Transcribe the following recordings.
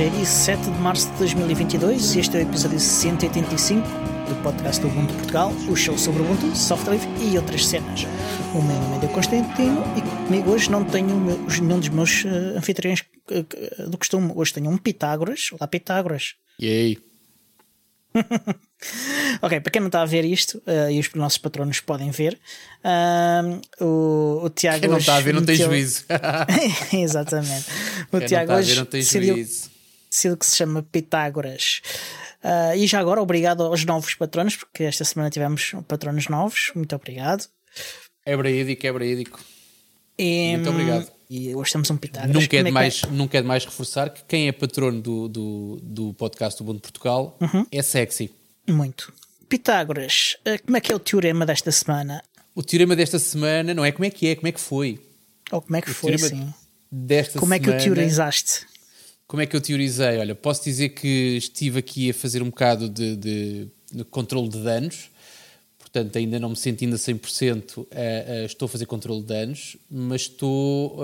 É dia 7 de março de 2022 e este é o episódio 185 do podcast do Ubuntu Portugal, o show sobre Ubuntu, software e outras cenas. O meu nome é Constantino e comigo hoje não tenho nenhum dos meus uh, anfitriões uh, do costume. Hoje tenho um Pitágoras. Olá, Pitágoras. E aí? ok, para quem não está a ver isto, uh, e os nossos patronos podem ver, uh, o, o Tiago. Quem não está a ver não tem juízo. Exatamente. O quem Tiago não está a ver não tem juízo. Que se chama Pitágoras. Uh, e já agora, obrigado aos novos patronos, porque esta semana tivemos patronos novos. Muito obrigado. É braídico, é braídico. E, Muito obrigado. E hoje temos um Pitágoras. Nunca é, Como demais, que nunca é demais reforçar que quem é patrono do, do, do podcast do Mundo Portugal Uhum. é sexy. Muito. Pitágoras, uh, como é que é o teorema desta semana? O teorema desta semana não é como é que é, como é que foi. Ou como é que foi, teorema sim? Desta Como é que o semana- teorizaste? Como é que eu teorizei? Olha, posso dizer que estive aqui a fazer um bocado de, de, de controle de danos, portanto, ainda não me sentindo a 100%, eh, eh, estou a fazer controle de danos, mas estou.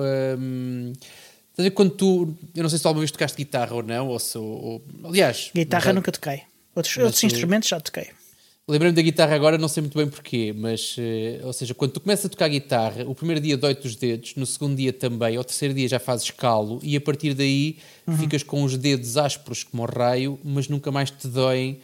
estás ver quando tu. Eu não sei se tu alguma vez tocaste guitarra ou não, ou se. ou- aliás. Guitarra já- nunca toquei. Outros, outros instrumentos já toquei. Lembrei-me da guitarra agora, não sei muito bem porquê, mas, eh, ou seja, quando tu começas a tocar guitarra, o primeiro dia dói-te os dedos, no segundo dia também, ao terceiro dia já fazes calo e a partir daí ficas com os dedos ásperos como o raio, mas nunca mais te doem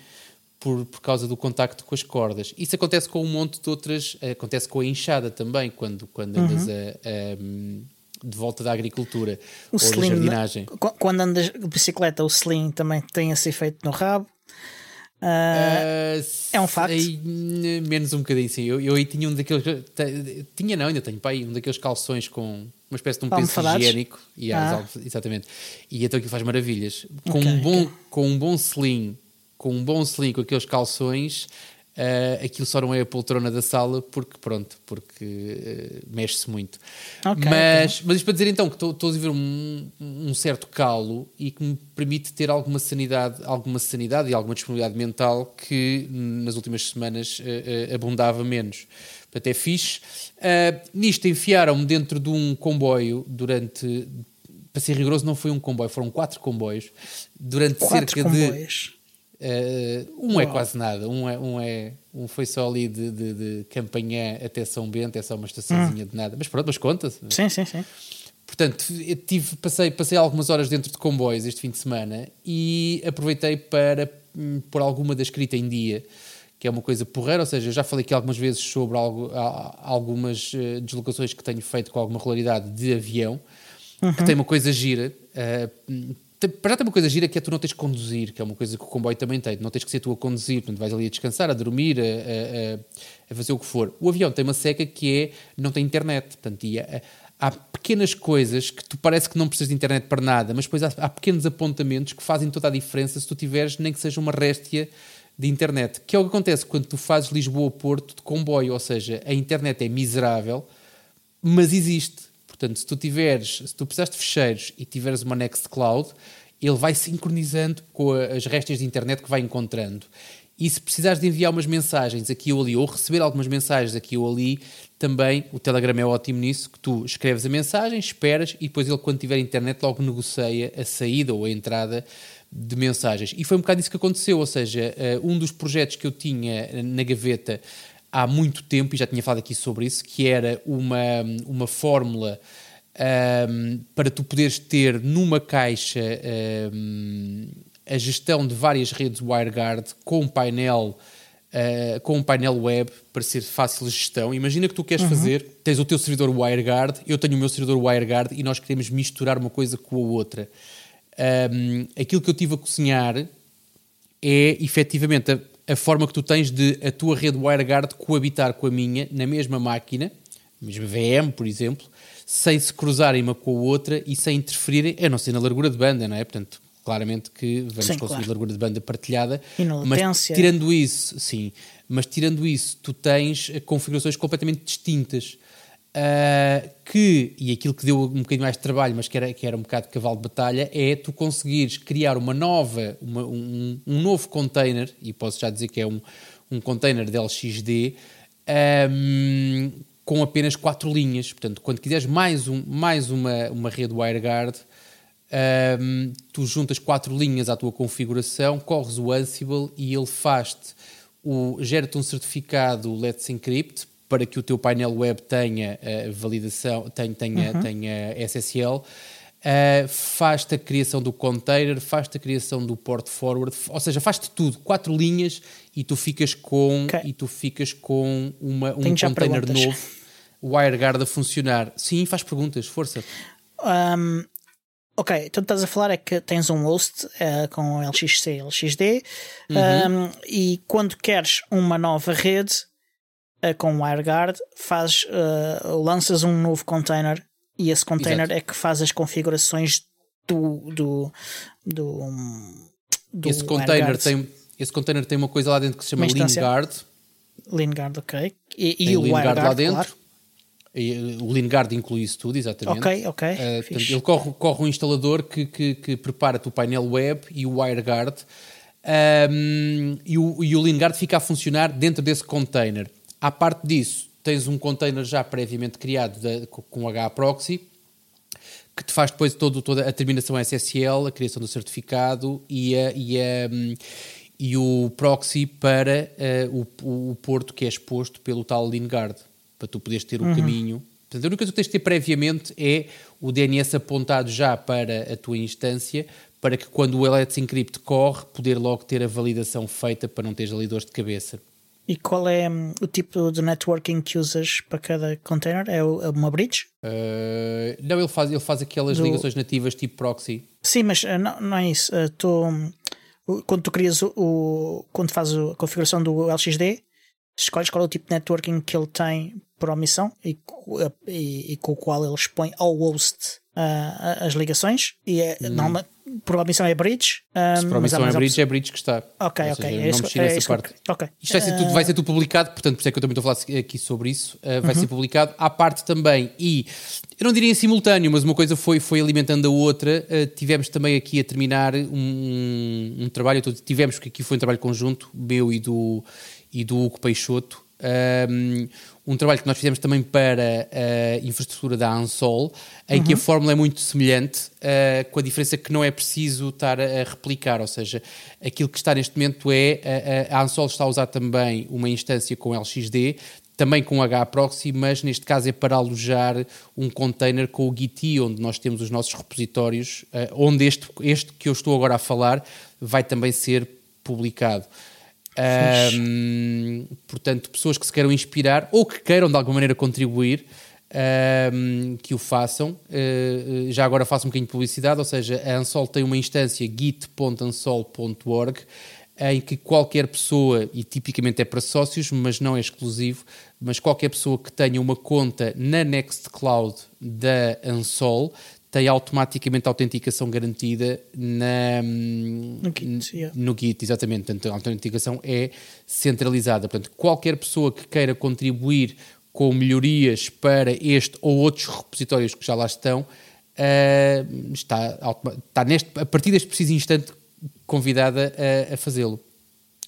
por, por causa do contacto com as cordas. Isso acontece com um monte de outras, eh, acontece com a inchada também, quando, quando andas a- a, de volta da agricultura O ou da jardinagem. qu- quando andas de bicicleta, o sling também tem esse efeito no rabo. Ah, é um facto. aí, menos um bocadinho, sim. Eu, eu aí tinha um daqueles. Tinha, não, ainda tenho aí um daqueles calções com uma espécie de um penso higiênico. E, Ah. as almofas- exatamente. E então aquilo faz maravilhas. Com, Ok, um bom, ok. com um bom sling, com um bom sling com aqueles calções, ah, aquilo só não é a poltrona da sala porque, pronto, porque ah, mexe-se muito. Ok, mas, mas isto para dizer então que estou a viver um, um certo calo e que me permite ter alguma sanidade, alguma sanidade e alguma disponibilidade mental que nas últimas semanas eh, abundava menos. Portanto, é fixe. Nisto enfiaram-me dentro de um comboio durante. Para ser rigoroso, não foi um comboio, foram quatro comboios. Durante Quatro cerca de. Uh, um é quase nada, um, é, um, é, um foi só ali de, de, de Campanhã até São Bento, é só uma estaçãozinha de nada, mas pronto, mas conta-se. Sim, sim, sim. Portanto, tive, passei, passei algumas horas dentro de comboios este fim de semana e aproveitei para hum, pôr alguma da escrita em dia, que é uma coisa porreira, ou seja, eu já falei aqui algumas vezes sobre algo, algumas eh, deslocações que tenho feito com alguma regularidade de avião, que tem uma coisa gira. tem- para já tem uma coisa gira que é tu não tens que conduzir, que é uma coisa que o comboio também tem, não tens que ser tu a conduzir, portanto vais ali a descansar, a dormir, a, a- a- a fazer o que for. O avião tem uma seca que é não tem internet, portanto, e há, há pequenas coisas que tu parece que não precisas de internet para nada, mas depois há, há pequenos apontamentos que fazem toda a diferença se tu tiveres nem que seja uma réstia de internet, que é o que acontece quando tu fazes Lisboa-Porto de comboio, ou seja, a internet é miserável, mas existe. Portanto, se tu tiveres, se tu precisares de fecheiros e tiveres uma Nextcloud, ele vai sincronizando com as restas de internet que vai encontrando. E se precisares de enviar umas mensagens aqui ou ali, ou receber algumas mensagens aqui ou ali, também o Telegram é ótimo nisso, que tu escreves a mensagem, esperas e depois ele, quando tiver internet, logo negocia a saída ou a entrada de mensagens. E foi um bocado isso que aconteceu, ou seja, eh, um dos projetos que eu tinha na gaveta há muito tempo, e já tinha falado aqui sobre isso, que era uma, uma fórmula ahm, para tu poderes ter numa caixa ahm, a gestão de várias redes WireGuard com um painel ah, com um painel web para ser fácil de gestão. Imagina que tu queres fazer, tens o teu servidor WireGuard, eu tenho o meu servidor WireGuard e nós queremos misturar uma coisa com a outra. Ahm, aquilo que eu tive a cozinhar é efetivamente a, a forma que tu tens de a tua rede WireGuard coabitar com a minha na mesma máquina, mesma VM, por exemplo, sem se cruzarem uma com a outra e sem interferirem, a não ser na largura de banda, não é? Portanto, claramente que vamos Sim, conseguir claro. largura de banda partilhada. E na mas tirando isso, sim, mas tirando isso, tu tens eh, configurações completamente distintas. Ah, que, e aquilo que deu um bocadinho mais de trabalho, mas que era, que era um bocado de cavalo de batalha, é tu conseguires criar uma nova, uma- um, um novo container, e posso já dizer que é um, um container de LXD, ahm, com apenas quatro linhas. Portanto, quando quiseres mais, um, mais uma, uma rede WireGuard, Um, tu juntas quatro linhas à tua configuração, corres o Ansible e ele faz-te gera-te um certificado Let's Encrypt para que o teu painel web tenha uh, validação, tenha, tenha, uhum. tenha SSL. Uh, faz-te a criação do container, faz-te a criação do port forward, ou seja, faz-te tudo, quatro linhas e tu ficas com okay. e tu ficas com uma, um container novo, o WireGuard a funcionar. Sim, faz perguntas, força. Um, ok, então estás a falar é que tens um host uh, com LXC, LXD uhum. um, e quando queres uma nova rede com WireGuard, fazes, uh, lanças um novo container e esse container Exato. é que faz as configurações do. do, do, do esse, container tem, esse container tem uma coisa lá dentro que se chama LeanGuard. LeanGuard, ok. E, e o WireGuard lá dentro. Claro. E, o LeanGuard inclui isso tudo, exatamente. Ok, ok. Uh, portanto, ele corre, corre um instalador que, que, que prepara-te o painel web e o WireGuard. Um, e, o, e o LeanGuard fica a funcionar dentro desse container. À parte disso, tens um container já previamente criado de, com HAProxy que te faz depois todo, toda a terminação SSL, a criação do certificado e, a, e, a, e o proxy para uh, o, o, porto que é exposto pelo tal LeanGuard, para tu poderes ter uhum. o caminho. Portanto, a única coisa que tens de ter previamente é o DNS apontado já para a tua instância, para que quando o Let's Encrypt corre, poder logo ter a validação feita para não teres ali dores de cabeça. E qual é hum, o tipo de networking que usas para cada container? É, é uma bridge? Uh, não, ele faz, ele faz aquelas Do... ligações nativas tipo proxy. Sim, mas uh, não, não é isso. Uh, tô, hum, quando tu crias o, o, Quando fazes a configuração do LXD, escolhes qual é o tipo de networking que ele tem por omissão e, e, e com o qual ele expõe ao host as ligações. E é, hum. normalmente por omissão é bridge. Um, Se por omissão é bridge, é bridge que está. Ok, ok. Seja, é não mexi nessa é parte. Okay. Isto vai ser, tudo, vai ser tudo publicado, portanto, por isso é que eu também estou a falar aqui sobre isso. Uh, vai uhum. ser publicado à parte também. E eu não diria em simultâneo, mas uma coisa foi, foi alimentando a outra. Uh, tivemos também aqui a terminar um, um trabalho. Tivemos que aqui foi um trabalho conjunto, meu e do, e do Hugo Peixoto. Um, um trabalho que nós fizemos também para a infraestrutura da Ansol, em uhum. que a uhum. fórmula é muito semelhante, uh, com a diferença que não é preciso estar a, replicar, ou seja, aquilo que está neste momento é a, a Ansol está a usar também uma instância com LXD, também com HProxy, mas neste caso é para alojar um container com o Git, onde nós temos os nossos repositórios, uh, onde este, este que eu estou agora a falar vai também ser publicado. Um, portanto, pessoas que se queiram inspirar ou que queiram de alguma maneira contribuir, um, que o façam. Uh, já agora faço um bocadinho de publicidade, ou seja, a Ansol tem uma instância git.ansol.org em que qualquer pessoa, e tipicamente é para sócios, mas não é exclusivo, mas qualquer pessoa que tenha uma conta na Nextcloud da Ansol tem automaticamente a autenticação garantida na, no, Git, yeah. no Git, exatamente. Portanto, a autenticação é centralizada. Portanto, qualquer pessoa que queira contribuir com melhorias para este ou outros repositórios que já lá estão, uh, está, está neste, a partir deste preciso instante convidada a, a fazê-lo.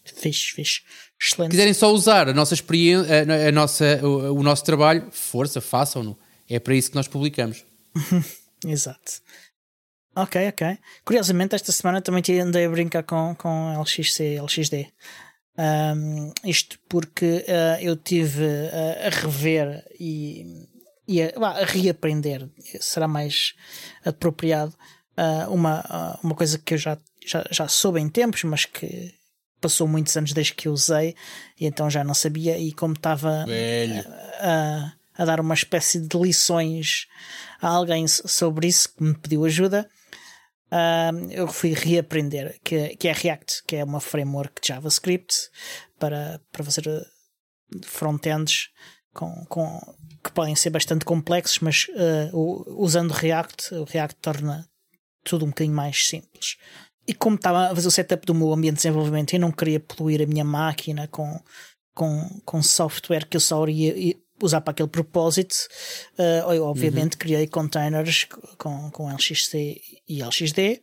Fixe, fixe. Excelente. Se quiserem só usar a nossa experiência, a, a nossa, o, o nosso trabalho, força, façam-no. É para isso que nós publicamos. Exato. Ok, ok. Curiosamente, esta semana também andei a brincar com, com LXC, LXD. Um, isto porque uh, eu tive uh, a rever e, e a, a, reaprender, será mais apropriado, uh, uma, uma coisa que eu já, já, já soube em tempos, mas que passou muitos anos desde que usei e então já não sabia. E como estava a, a dar uma espécie de lições a alguém sobre isso que me pediu ajuda, uh, eu fui reaprender, que, que é React, que é uma framework de JavaScript para, para fazer uh, frontends com, com, que podem ser bastante complexos, mas uh, usando React, o React torna tudo um bocadinho mais simples. E como estava a fazer o setup do meu ambiente de desenvolvimento, eu não queria poluir a minha máquina com, com, com software que eu só iria, usar para aquele propósito, uh, eu obviamente uhum. criei containers com, com LXC e LXD.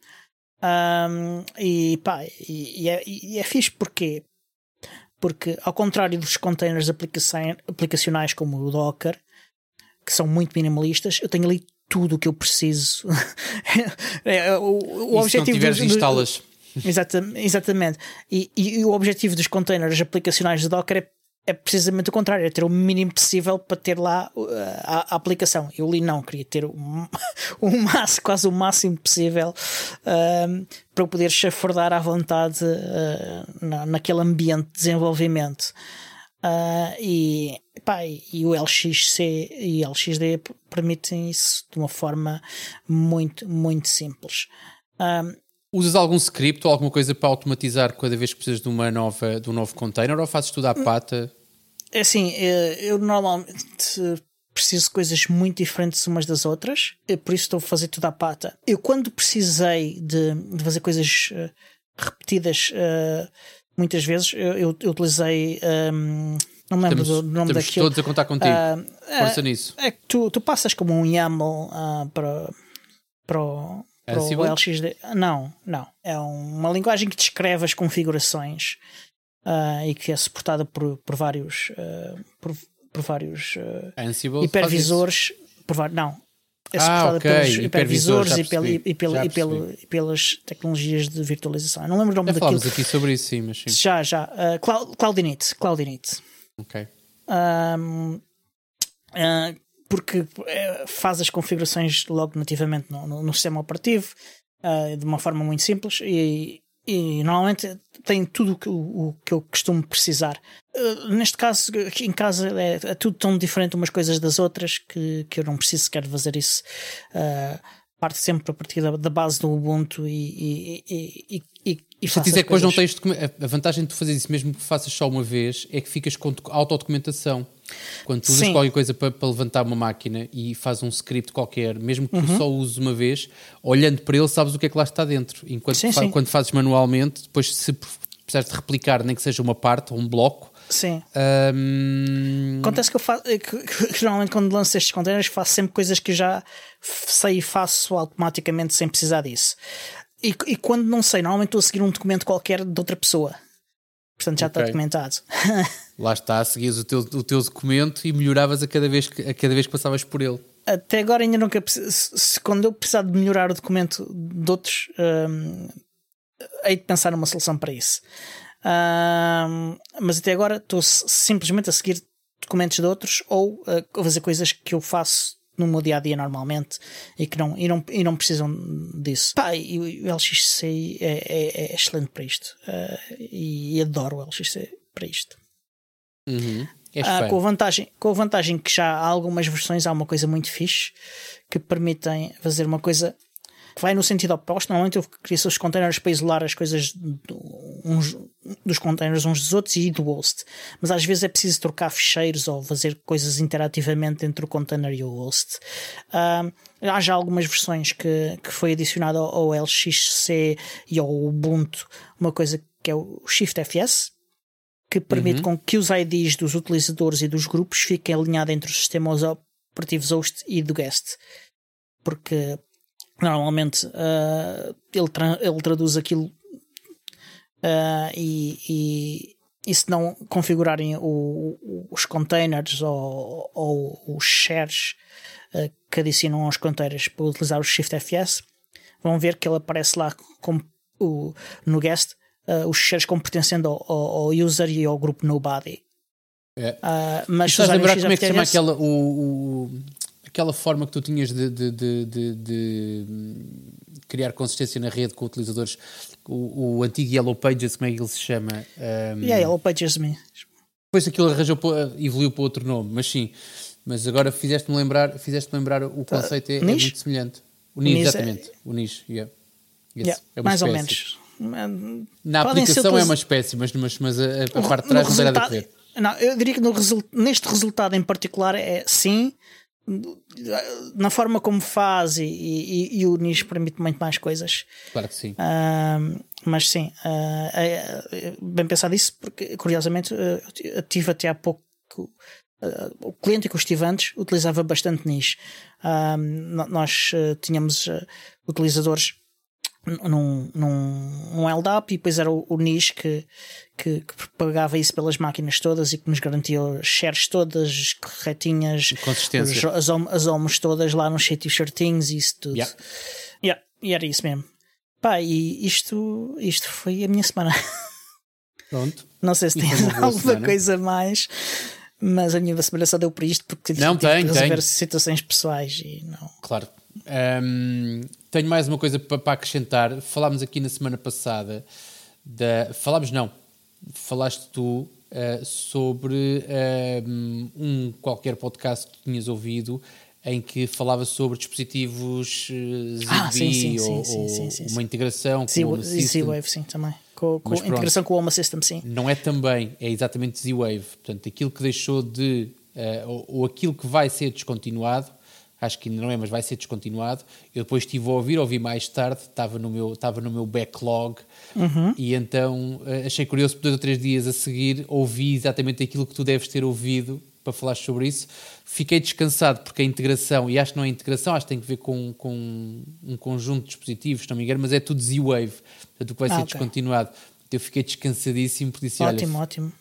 Um, e pá, e, e, é, e é fixe porque porque ao contrário dos containers aplicacionais como o Docker que são muito minimalistas, eu tenho ali tudo o que eu preciso. é, o, o e objetivo se não tiveres, instalas. Exatamente. exatamente. E, e, e, o objetivo dos containers aplicacionais de Docker é, é, precisamente o contrário, é ter o mínimo possível para ter lá uh, a, a, aplicação. Eu li não, queria ter o, o máximo, quase o máximo possível para poder chafurdar à vontade uh, na, naquele ambiente de desenvolvimento. Uh, e, pá, e o LXC e o LXD permitem isso de uma forma muito, muito simples. Um, Usas algum script ou alguma coisa para automatizar cada vez que precisas de, uma nova, de um novo container ou fazes tudo à pata? É assim, eh, eu normalmente preciso de coisas muito diferentes umas das outras, eh, por isso estou a fazer tudo à pata. Eu, quando precisei de, de fazer coisas uh, repetidas uh, muitas vezes, eu, eu, eu utilizei. Um, não me lembro estamos, do nome estamos daquilo. todos a contar contigo. Uh, Força nisso. É que tu, tu passas como um YAML para, para o para o LXD. Não, não. É uma linguagem que descreve as configurações uh, e que é suportada por, por vários, uh, por, por, vários uh, hipervisores. Por, não. É ah, suportada okay. pelos hipervisores e, pel, e, pel, e, pel, e, pelas tecnologias de virtualização. Eu não lembro o nome já daquilo. aqui sobre isso, sim, mas sim. Já, já. Uh, Cloud, Cloudinit. Cloudinit. Ok. Um, uh, porque eh, faz as configurações logo nativamente no, no, no sistema operativo uh, de uma forma muito simples e, e normalmente tem tudo o, o, que eu costumo precisar. Uh, neste caso, aqui em casa é, é, tudo tão diferente umas coisas das outras que, que eu não preciso sequer fazer isso. Uh, parte sempre a partir da, da base do Ubuntu e, e, e, e e Se dizer que depois não tens a vantagem de tu fazer isso mesmo que faças só uma vez é que ficas com autodocumentação. Quando tu usas qualquer coisa para, para, levantar uma máquina e faz um script qualquer, mesmo que uhum. tu só uses uma vez, olhando para ele sabes o que é que lá está dentro. Enquanto sim, fa sim. quando fazes manualmente, depois se precisares de replicar, nem que seja uma parte ou um bloco. Sim. Um... Acontece que eu faço que, que, que, normalmente quando lanço estes containers faço sempre coisas que já sei e faço automaticamente sem precisar disso. E, e, quando não sei, normalmente estou a seguir um documento qualquer de outra pessoa. Portanto, já okay. está documentado. Lá está, seguias o teu, o teu documento e melhoravas a cada, vez que, a cada vez que passavas por ele. Até agora ainda nunca. Se, quando eu precisar de melhorar o documento de outros, um, hei de pensar numa solução para isso. Um, mas até agora estou simplesmente a seguir documentos de outros ou a fazer coisas que eu faço no meu dia a dia normalmente e que não, e não, e não precisam disso. Pá, e o LXC é, é, é excelente para isto uh, e adoro o LXC para isto. Uhum. Ah, com, a vantagem, com a vantagem que já há algumas versões, há uma coisa muito fixe que permitem fazer uma coisa que vai no sentido oposto. Normalmente eu crio os containers para isolar as coisas do, uns, dos containers uns dos outros e do host. Mas às vezes é preciso trocar ficheiros ou fazer coisas interativamente entre o container e o host. Há já algumas versões que, que foi adicionado ao, ao LXC e ao Ubuntu uma coisa que é o ShiftFS, que permite uhum. com que os IDs dos utilizadores e dos grupos fiquem alinhados entre os sistemas operativos host e do guest. Porque normalmente uh, ele, tra ele traduz aquilo uh, e, e, e, se não configurarem o, os containers ou, ou os shares uh, que adicionam aos containers para utilizar o ShiftFS, vão ver que ele aparece lá como o, no guest os shares como pertencendo ao, ao, user e ao grupo nobody. É. mas estás a lembrar como é que se chama aquela, o, o aquela forma que tu tinhas de, de, de, de, criar consistência na rede com utilizadores, o, o, antigo Yellow Pages, como é que ele se chama? Um, yeah, Yellow Pages mesmo. Depois aquilo arranjou, evoluiu para outro nome, mas sim. Mas agora fizeste-me lembrar, fizeste lembrar o tá. conceito é, é, muito semelhante. O NIS, exatamente. É... O NIS, yeah. yeah é mais espécie. ou menos. Na Podem aplicação é uma espécie, mas, mas, a, a parte de trás não tem nada a ver. Não, eu diria que neste resultado em particular é sim, na forma como faz e, e, e o nicho permite muito mais coisas. Claro que sim. Uh, mas sim, uh, é, bem pensado isso, porque curiosamente uh, eu tive até há pouco. o cliente que eu estive antes utilizava bastante nicho. nós tínhamos utilizadores num, num, num LDAP e depois era o, o NIS que, que, que, pagava isso pelas máquinas todas e que nos garantia as shares todas corretinhas. Os, as, as OMs todas lá nos sítios certinhos e isso tudo. Yeah. Yeah, e era isso mesmo. Pá, e isto, isto foi a minha semana. Pronto. Não sei se tens alguma semana. coisa mais, mas a minha semana só deu por isto porque Não, tive tem, que resolver tem. situações pessoais e não. Claro. Hum, tenho mais uma coisa para, acrescentar. Falámos aqui na semana passada da. Falámos não. Falaste tu eh, sobre hum, um qualquer podcast que tinhas ouvido em que falava sobre dispositivos Zigbee Ah, sim, sim, sim, ou, sim, ou uma integração com o Home. Z-Wave, sim, também. Com, com integração com o Home System, sim. Não é também, é exatamente Z-Wave. Portanto, aquilo que deixou de. eh, ou, ou aquilo que vai ser descontinuado, acho que ainda não é, mas vai ser descontinuado. Eu depois estive a ouvir, ouvi mais tarde, estava no meu, estava no meu backlog e então eh, achei curioso, por dois ou três dias a seguir, ouvi exatamente aquilo que tu deves ter ouvido para falar sobre isso. Fiquei descansado porque a integração, e acho que não é integração, acho que tem que ver com, com um conjunto de dispositivos, se não me engano, mas é tudo Z-Wave, portanto que vai Ah, ser ok. descontinuado. Eu fiquei descansadíssimo porque disse: ótimo, olha, ótimo.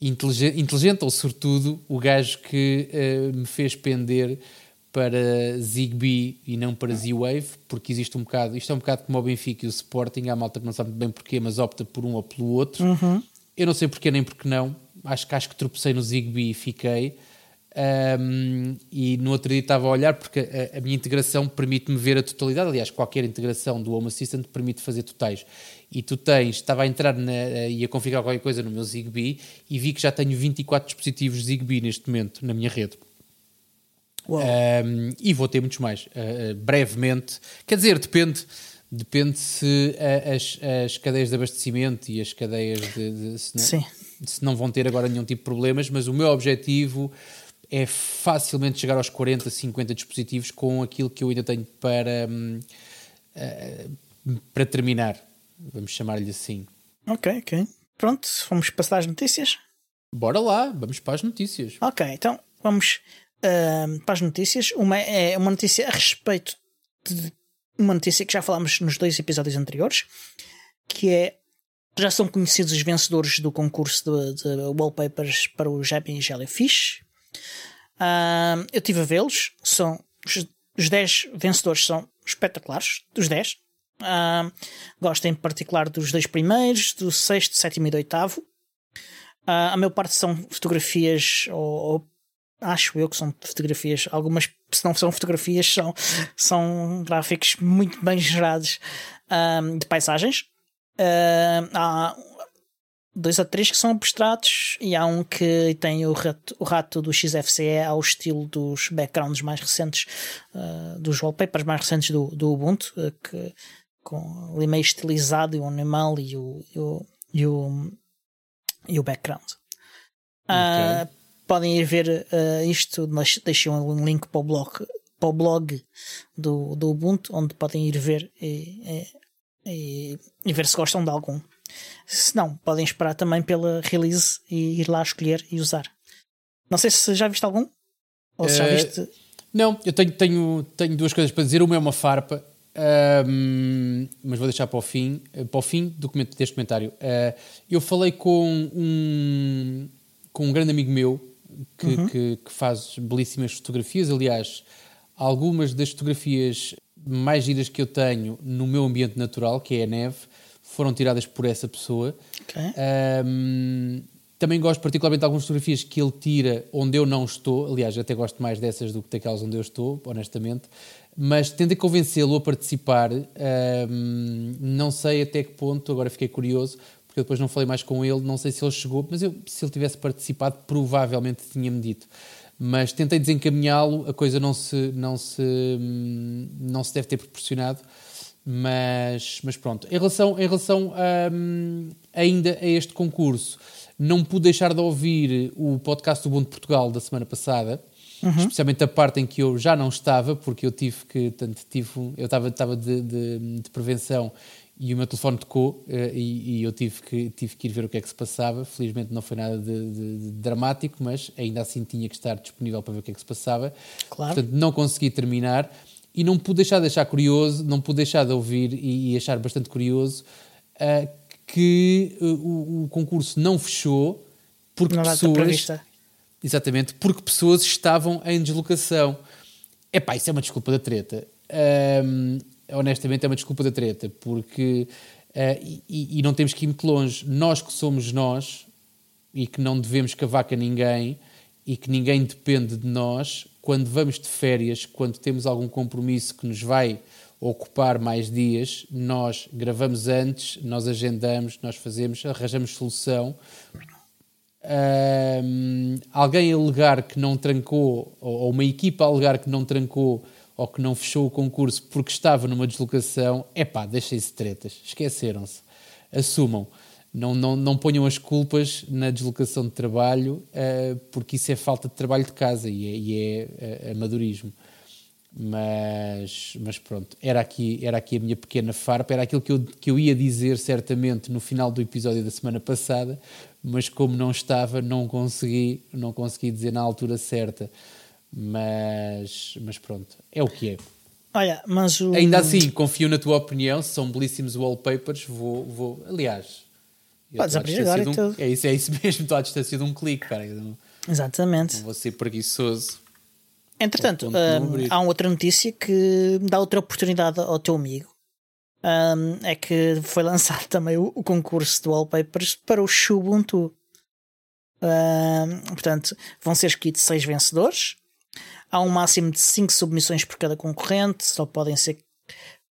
inteligente, inteligente ou sortudo, o gajo que eh, me fez pender para Zigbee e não para Z-Wave, porque existe um bocado, isto é um bocado como o Benfica e o Sporting, há malta que não sabe muito bem porquê, mas opta por um ou pelo outro. Eu não sei porquê nem porque não, acho que acho que tropecei no Zigbee e fiquei. Um, e no outro dia estava a olhar porque a, a minha integração permite-me ver a totalidade. Aliás, qualquer integração do Home Assistant permite fazer totais. E tu tens, estava a entrar na, e a configurar qualquer coisa no meu Zigbee e vi que já tenho 24 dispositivos Zigbee neste momento na minha rede. Um, e vou ter muitos mais, uh, uh, brevemente. Quer dizer, depende, depende se uh, as, as cadeias de abastecimento e as cadeias de, de- se, não, Sim. se não vão ter agora nenhum tipo de problemas, mas o meu objetivo é facilmente chegar aos 40, 50 dispositivos com aquilo que eu ainda tenho para, hum, uh, para terminar. Vamos chamar-lhe assim. Ok, ok. Pronto, vamos passar as notícias. Bora lá, vamos para as notícias. Ok, então vamos ahm, para as notícias. Uma é uma notícia a respeito de uma notícia que já falámos nos dois episódios anteriores, que é já são conhecidos os vencedores do concurso de, de wallpapers para o Jabbing Jellyfish. Ahm, eu estive a vê-los, são os, os 10 vencedores são espetaculares, dos 10. Ahm, gosto em particular dos dois primeiros, do sexto, sétimo e do oitavo. Ah, a maior parte são fotografias, ou, ou acho eu que são fotografias, algumas, se não são fotografias, são, são gráficos muito bem gerados ahm, de paisagens. Ah, há dois ou três que são abstratos e há um que tem o rato, o rato do XFCE ao estilo dos backgrounds mais recentes, ah, dos wallpapers mais recentes do, do Ubuntu, ah, que, com ali meio estilizado e o animal e o, e o, e o, e o background. Ah, podem ir ver ah, isto, nós deixei um link para o blog, para o blog do, do Ubuntu, onde podem ir ver e, e, e- ver se gostam de algum. Se não, podem esperar também pela release e ir lá escolher e usar. Não sei se já viste algum? Ou se já Eh, viste. Não, eu tenho, tenho, tenho duas coisas para dizer. Uma é uma farpa, ahm, mas vou deixar para o fim, eh, para o fim do deste comentário. Eh, eu falei com um, com um grande amigo meu que, que, que faz belíssimas fotografias. Aliás, algumas das fotografias mais giras que eu tenho no meu ambiente natural, que é a neve, foram tiradas por essa pessoa. Ok. Um, também gosto particularmente de algumas fotografias que ele tira onde eu não estou. Aliás, até gosto mais dessas do que daquelas onde eu estou, honestamente. Mas tentei convencê-lo a participar. um, não sei até que ponto, agora fiquei curioso, porque eu depois não falei mais com ele. Não sei se ele chegou, mas eu, se ele tivesse participado, provavelmente tinha-me dito. Mas tentei desencaminhá-lo, a coisa não se, não, se, hum, não se deve ter proporcionado. Mas, mas pronto, em relação, em relação hum, ainda a este concurso, não pude deixar de ouvir o podcast do Bom de Portugal da semana passada, especialmente a parte em que eu já não estava, porque eu tive que, tanto tive, eu estava, estava de, de, de prevenção e o meu telefone tocou eh, e, e eu tive que, tive que ir ver o que é que se passava. Felizmente não foi nada de, de- de dramático, mas ainda assim tinha que estar disponível para ver o que é que se passava. Claro. Portanto, não consegui terminar. e não pude deixar de achar curioso, não pude deixar de ouvir e, e achar bastante curioso uh, que uh, o, o, concurso não fechou porque não pessoas. Exatamente, porque pessoas estavam em deslocação. Epá, isso é uma desculpa da treta. Um, honestamente, é uma desculpa da treta, porque. Uh, e, e, não temos que ir muito longe. Nós que somos nós e que não devemos cavaca ninguém e que ninguém depende de nós, quando vamos de férias, quando temos algum compromisso que nos vai ocupar mais dias, nós gravamos antes, nós agendamos, nós fazemos, arranjamos solução. Alguém alegar que não trancou, ou uma equipa alegar que não trancou ou que não fechou o concurso porque estava numa deslocação, é pá, deixem-se tretas, esqueceram-se, assumam não, não, não ponham as culpas na deslocação de trabalho, uh, porque isso é falta de trabalho de casa e é, e é uh, amadorismo. Mas, mas pronto, era aqui, era aqui a minha pequena farpa, era aquilo que eu, que eu ia dizer certamente no final do episódio da semana passada, mas como não estava, não consegui, não consegui dizer na altura certa. Mas, mas pronto, é o que é. Olha, mas o... Ainda assim, confio na tua opinião, são belíssimos wallpapers, vou, vou aliás, Podes abrir agora um, e tudo. É isso, é isso mesmo, estou à distância de um clique, cara. Não, Exatamente. Não vou ser preguiçoso. Entretanto, um, há uma outra notícia que dá outra oportunidade ao teu amigo. Um, é que foi lançado também o, o, concurso de wallpapers para o Xubuntu. Um, portanto, vão ser escolhidos seis vencedores. Há um máximo de cinco submissões por cada concorrente. Só podem ser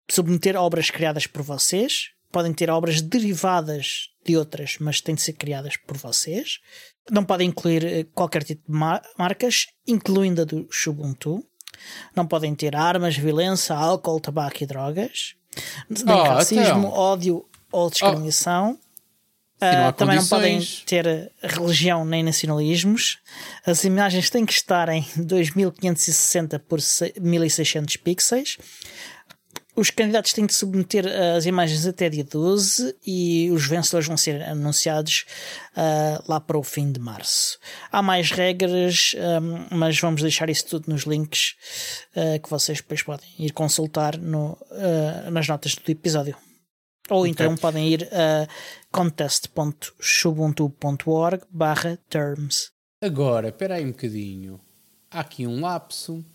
submeter obras criadas por vocês podem ter obras derivadas de outras, mas têm de ser criadas por vocês. Não podem incluir eh, qualquer tipo de mar marcas, incluindo a do Ubuntu. Não podem ter armas, violência, álcool, tabaco e drogas. Nem oh, racismo, então. ódio ou discriminação. Oh. Uh, também não podem ter religião nem nacionalismos. As imagens têm que estar em 2560 por 1600 pixels. Os candidatos têm de submeter as imagens até dia 12 e os vencedores vão ser anunciados uh, lá para o fim de março. Há mais regras, um, mas vamos deixar isso tudo nos links uh, que vocês depois podem ir consultar no, nas notas do episódio. Ou okay. então podem ir a contest.xubuntu.org barra terms. Agora, espera aí um bocadinho. Há aqui um lapso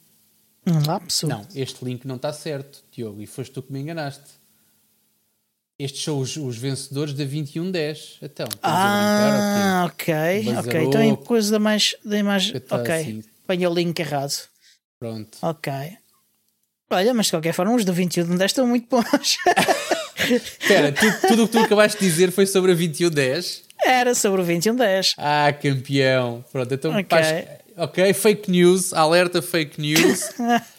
um lapso? Não, este link não está certo, Diogo, e foste tu que me enganaste. Estes são os, os vencedores da 2110. Então, ah, ok, ok. Então é coisa da mais da imagem. Ok, assim. o link errado. Pronto. Ok. Olha, mas de qualquer forma, os da 2110 estão muito bons. Espera, tudo o que tu acabaste de dizer foi sobre a 2110? Era sobre o 2110. Ah, campeão. Pronto, então okay. Ok, fake news, alerta fake news,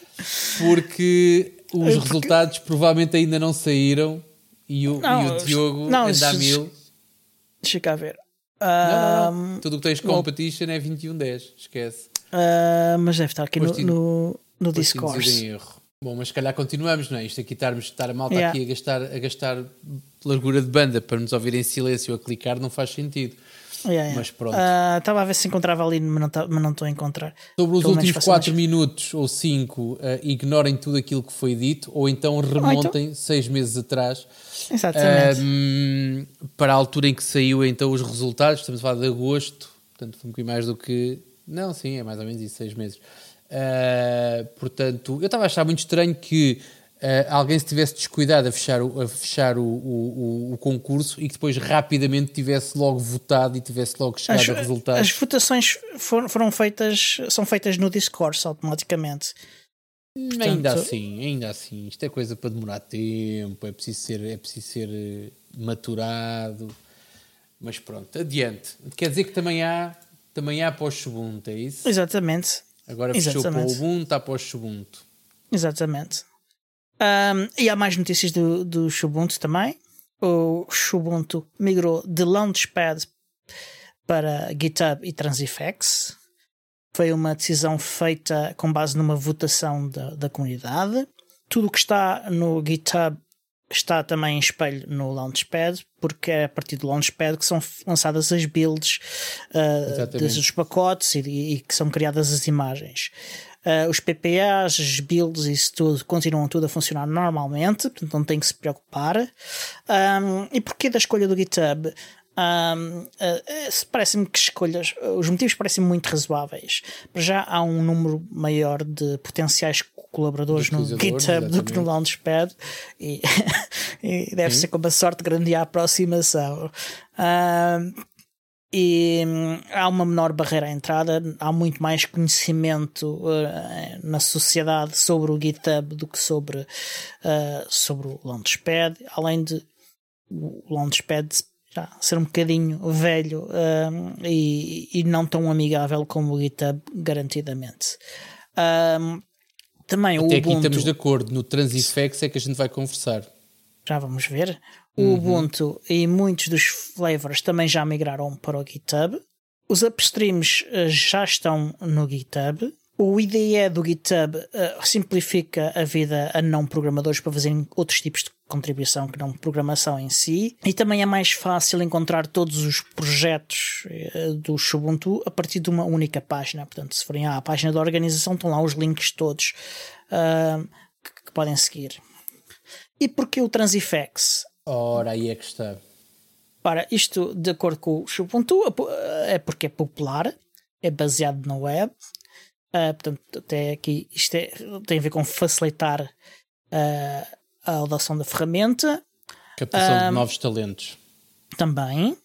porque os porque... resultados provavelmente ainda não saíram e o, não, e o Diogo não, anda a mil. Deixa cá ver. Não, não. Tudo o que tens competition é 21-10, esquece. Uh, mas deve estar aqui no, no, no Discord. Bom, mas se calhar continuamos, não é? Isto aqui estarmos, estar a malta yeah. aqui a gastar, a gastar largura de banda para nos ouvir em silêncio a clicar não faz sentido. Yeah, yeah. Mas pronto. Estava uh, a ver se encontrava ali, mas não, tá, mas não estou a encontrar. Sobre os Pelo últimos 4 minutos ou 5, uh, ah, ignorem tudo aquilo que foi dito ou então remontem 6 então... meses atrás. Exatamente. Um, para a altura em que saiu então os resultados, estamos a falar de agosto, portanto foi um bocadinho mais do que. Não, sim, é mais ou menos isso, 6 meses. Uh, portanto, eu estava a achar muito estranho que Uh, alguém se tivesse descuidado a fechar, o, a fechar o, o, o, concurso e que depois rapidamente tivesse logo votado e tivesse logo chegado as, a resultados. As votações foram, foram feitas, são feitas no discurso automaticamente. Portanto, ainda assim, ainda assim, isto é coisa para demorar tempo, é preciso ser, é preciso ser eh, maturado. Mas pronto, adiante. Quer dizer que também há, também há pós-Ubuntu, é isso? Exatamente. Agora fechou Exatamente. para o Ubuntu, está pós-Ubuntu. Exatamente. Um, e há mais notícias do, do Ubuntu também. O Ubuntu migrou de Launchpad para GitHub e Transifex. Foi uma decisão feita com base numa votação da, da comunidade. Tudo o que está no GitHub está também em espelho no Launchpad, porque é a partir do Launchpad que são lançadas as builds uh, dos pacotes e, e, que são criadas as imagens. Uh, os PPAs, as builds, isso tudo, continuam tudo a funcionar normalmente, portanto não tem que se preocupar. Um, e porquê da escolha do GitHub? Um, uh, parece-me que escolhas, os motivos parecem muito razoáveis. Já há um número maior de potenciais colaboradores no GitHub exatamente. do que no Launchpad e, e deve Sim. ser com uma sorte grande a aproximação. Uh, e hum, há uma menor barreira à entrada, há muito mais conhecimento uh, na sociedade sobre o GitHub do que sobre, uh, sobre o Launchpad, além de o Launchpad já ser um bocadinho velho uh, e, e, não tão amigável como o GitHub, garantidamente. também Até o aqui Ubuntu, estamos de acordo, no Transifex é que a gente vai conversar. Já vamos ver. O uhum. Ubuntu e muitos dos flavors também já migraram para o GitHub. Os upstreams uh, já estão no GitHub. O IDE do GitHub uh, simplifica a vida a não programadores para fazerem outros tipos de contribuição que não programação em si. E também é mais fácil encontrar todos os projetos uh, do Ubuntu a partir de uma única página. Portanto, se forem à página da organização, estão lá os links todos que, que podem seguir. E porquê o Transifex? Ora, aí é que está. Ora, isto, de acordo com o Ubuntu, é porque é popular, é baseado na web. Uh, portanto, até aqui isto é, tem a ver com facilitar uh, a adoção da ferramenta. Captação de novos talentos. Também.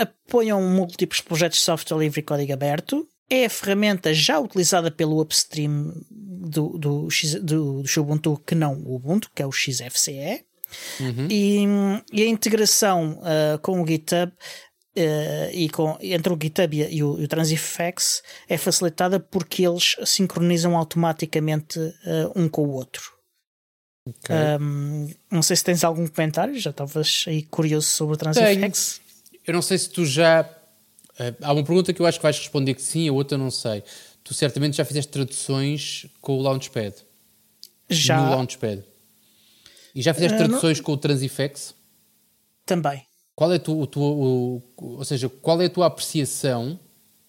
apoiam múltiplos projetos de software livre e código aberto. É a ferramenta já utilizada pelo upstream do, do, do, do Ubuntu que não o Ubuntu, que é o XFCE. Uhum. E, e, a integração uh, com o GitHub uh, e com, entre o GitHub e, o, e o Transifex é facilitada porque eles sincronizam automaticamente uh, um com o outro. Okay. Um, não sei se tens algum comentário, já estavas aí curioso sobre o Transifex. Tenho. Eu não sei se tu já. há uma pergunta que eu acho que vais responder que sim, a outra não sei. Tu certamente já fizeste traduções com o Launchpad. Já. No Launchpad. E já fizeste uh, traduções não... com o Transifex? Também. Qual é tu, tu, o, ou seja, qual é a tua apreciação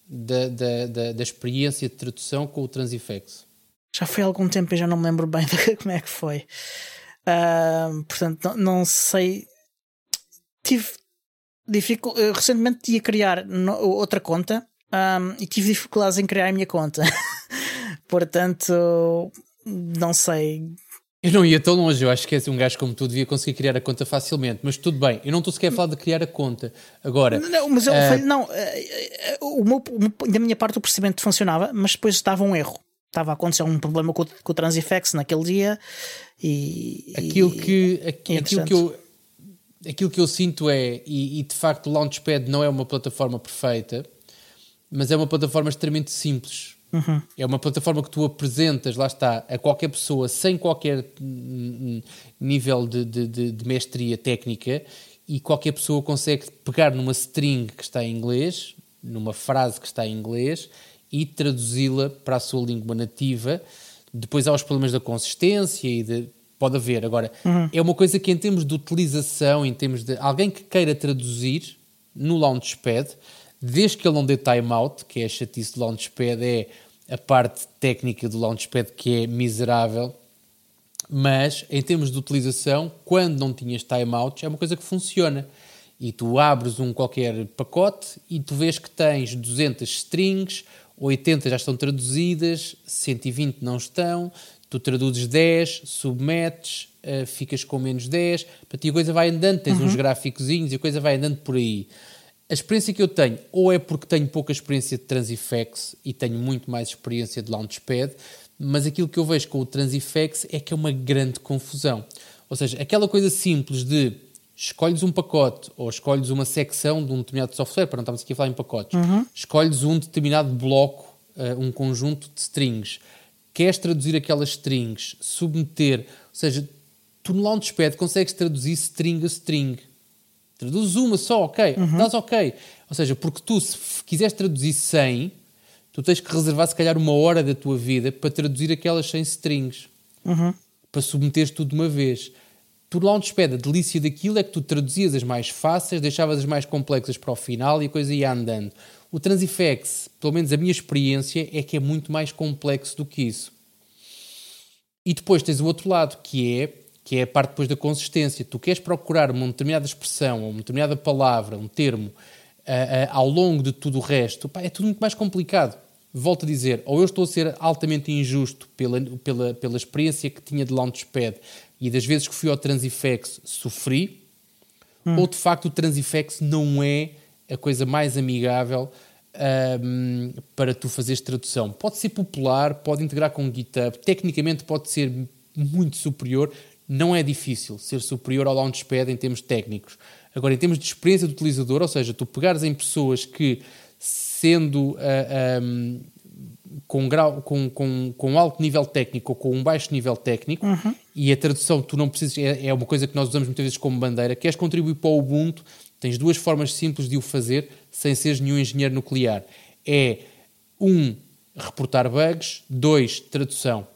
da, da, da, da, experiência de tradução com o Transifex? Já foi há algum tempo e já não me lembro bem de como é que foi. Uh, portanto, não, não, sei. Tive dificuldade. Recentemente ia criar no, outra conta um, e tive dificuldades em criar a minha conta. portanto, não sei eu não ia tão longe, eu acho que um gajo como tu devia conseguir criar a conta facilmente, mas tudo bem, eu não estou sequer a falar de criar a conta. Agora. Não, mas eu uh... falei, não, uh, o meu, da minha parte o procedimento funcionava, mas depois estava um erro. Estava a acontecer um problema com, com o Transifex naquele dia e. Aquilo que, aquilo que eu. Aquilo que eu sinto é, e, e de facto o Launchpad não é uma plataforma perfeita, mas é uma plataforma extremamente simples Uhum. É uma plataforma que tu apresentas, lá está, a qualquer pessoa sem qualquer nível de, de, de, mestria técnica e qualquer pessoa consegue pegar numa string que está em inglês, numa frase que está em inglês e traduzi-la para a sua língua nativa. Depois há os problemas da consistência e de. Pode haver. Agora, uhum. é uma coisa que, em termos de utilização, em termos de alguém que queira traduzir no Launchpad, desde que ele não dê timeout, que é a chatice do Launchpad, é a parte técnica do Launchpad que é miserável, mas em termos de utilização, quando não tinhas timeouts, é uma coisa que funciona. E tu abres um qualquer pacote e tu vês que tens 200 strings, 80 já estão traduzidas, 120 não estão, tu traduzes 10, submetes, uh, ficas com menos 10, para ti a coisa vai andando, tens uhum. uns gráficos e a coisa vai andando por aí. A experiência que eu tenho, ou é porque tenho pouca experiência de Transifex e tenho muito mais experiência de Launchpad, mas aquilo que eu vejo com o Transifex é que é uma grande confusão. Ou seja, aquela coisa simples de escolhes um pacote ou escolhes uma secção de um determinado software, para não estarmos aqui a falar em pacotes, uhum. escolhes um determinado bloco, uh, um conjunto de strings, queres traduzir aquelas strings, submeter, ou seja, tu no Launchpad consegues traduzir string a string Traduzes uma só, ok, uhum. dás ok. Ou seja, porque tu, se quiseres traduzir 100, tu tens que reservar se calhar uma hora da tua vida para traduzir aquelas 100 strings. Uhum. Para submeteres tudo de uma vez. Tu Launchpad, a delícia daquilo é que tu traduzias as mais fáceis, deixavas as mais complexas para o final e a coisa ia andando. O Transifex, pelo menos a minha experiência, é que é muito mais complexo do que isso. E depois tens o outro lado, que é, que é a parte depois da consistência. Tu queres procurar uma determinada expressão, uma determinada palavra, um termo, uh, uh, ao longo de tudo o resto, pá, é tudo muito mais complicado. Volto a dizer, ou eu estou a ser altamente injusto pela, pela, pela experiência que tinha de Launchpad e das vezes que fui ao Transifex sofri, hum. ou de facto o Transifex não é a coisa mais amigável um, para tu fazeres tradução. Pode ser popular, pode integrar com o GitHub, tecnicamente pode ser muito superior, não é difícil ser superior ao Launchpad em termos técnicos. Agora, em termos de experiência do utilizador, ou seja, tu pegares em pessoas que, sendo uh, um, com, grau, com, com, com alto nível técnico ou com um baixo nível técnico, uhum. e a tradução tu não precisas, é, é uma coisa que nós usamos muitas vezes como bandeira, queres contribuir para o Ubuntu, Tens duas formas simples de o fazer sem seres nenhum engenheiro nuclear. É, um, reportar bugs, dois, tradução.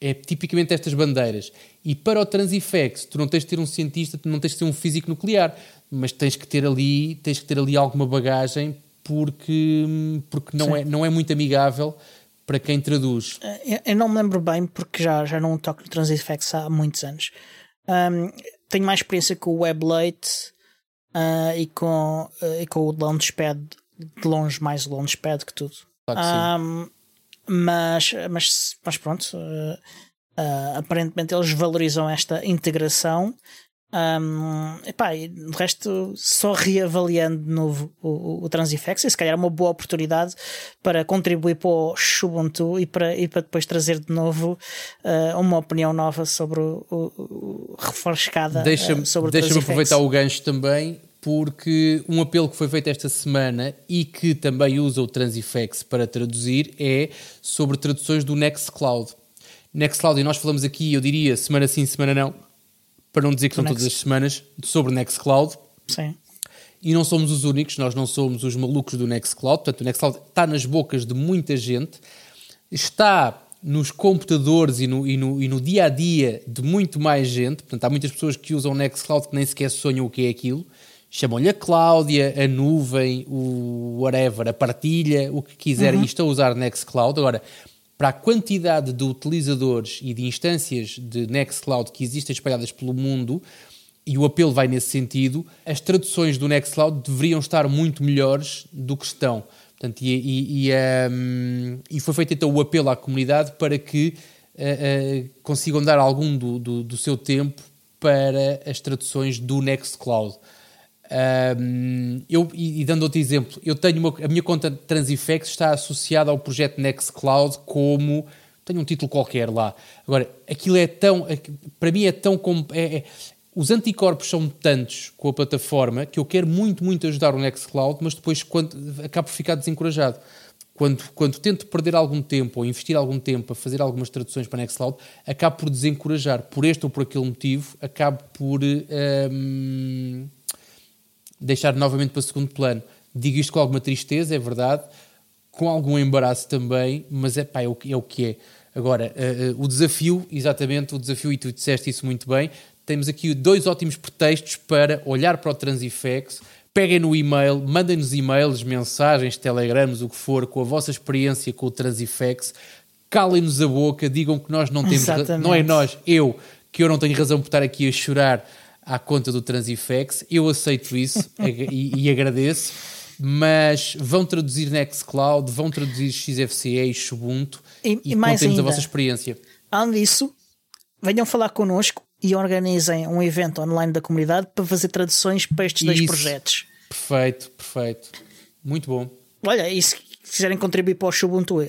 É tipicamente estas bandeiras. E para o Transifex, tu não tens de ter um cientista, tu não tens de ter um físico nuclear, mas tens que ter ali, tens que ter ali alguma bagagem porque, porque não, é, não é muito amigável para quem traduz. Eu, eu, não me lembro bem porque já, já não toco no Transifex há muitos anos. Um, tenho mais experiência com o WebLate uh, e, com, uh, e com o Launchpad de longe, mais o Launchpad que tudo. Claro um, mas, mas, mas pronto, uh, aparentemente eles valorizam esta integração. Um, epá, e de resto, só reavaliando de novo o, o, o Transifex, e se calhar é uma boa oportunidade para contribuir para o Ubuntu e para, e para depois trazer de novo uh, uma opinião nova sobre o, o, o refrescada deixa-me, uh, sobre Deixa-me aproveitar o gancho também porque um apelo que foi feito esta semana e que também usa o Transifex para traduzir é sobre traduções do Nextcloud. Nextcloud, e nós falamos aqui, eu diria, semana sim, semana não, para não dizer que são Next. todas as semanas, sobre Nextcloud. Sim. E não somos os únicos, nós não somos os malucos do Nextcloud, portanto o Nextcloud está nas bocas de muita gente, está nos computadores e no, e no, e no dia a dia de muito mais gente, portanto há muitas pessoas que usam o Nextcloud que nem sequer sonham o que é aquilo chamam-lhe a Cláudia, a nuvem, o whatever, a partilha, o que quiserem, uhum. e estão a usar Nextcloud. Agora, para a quantidade de utilizadores e de instâncias de Nextcloud que existem espalhadas pelo mundo, e o apelo vai nesse sentido, as traduções do Nextcloud deveriam estar muito melhores do que estão. Portanto, e, e, e, um, e foi feito então o apelo à comunidade para que uh, uh, consigam dar algum do, do, do seu tempo para as traduções do Nextcloud. Eu, e, e, dando outro exemplo, eu tenho uma, a minha conta Transifex está associada ao projeto Nextcloud como tenho um título qualquer lá. Agora, aquilo é tão, para mim é tão é, é, os anticorpos são tantos com a plataforma que eu quero muito, muito ajudar o Nextcloud, mas depois quando, acabo por ficar desencorajado. Quando, quando tento perder algum tempo ou investir algum tempo a fazer algumas traduções para Nextcloud, acabo por desencorajar. Por este ou por aquele motivo, acabo por. Um, deixar novamente para o segundo plano. Digo isto com alguma tristeza, é verdade, com algum embaraço também, mas é, pá, é, o, é o que é. Agora, uh, uh, o desafio, exatamente, o desafio, e tu disseste isso muito bem, temos aqui dois ótimos pretextos para olhar para o Transifex, peguem no e-mail, mandem-nos e-mails, mensagens, telegramas, o que for, com a vossa experiência com o Transifex, calem-nos a boca, digam que nós não temos, não é nós, eu, que eu não tenho razão por estar aqui a chorar à conta do Transifex. Eu aceito isso e, e, agradeço. Mas vão traduzir Nextcloud, vão traduzir XFCE e Ubuntu e, e, mais ainda, a vossa experiência. Além disso, venham falar connosco e organizem um evento online da comunidade para fazer traduções para estes dois projetos. Perfeito, perfeito. Muito bom. Olha, isso se quiserem contribuir para o Xubuntu, uh,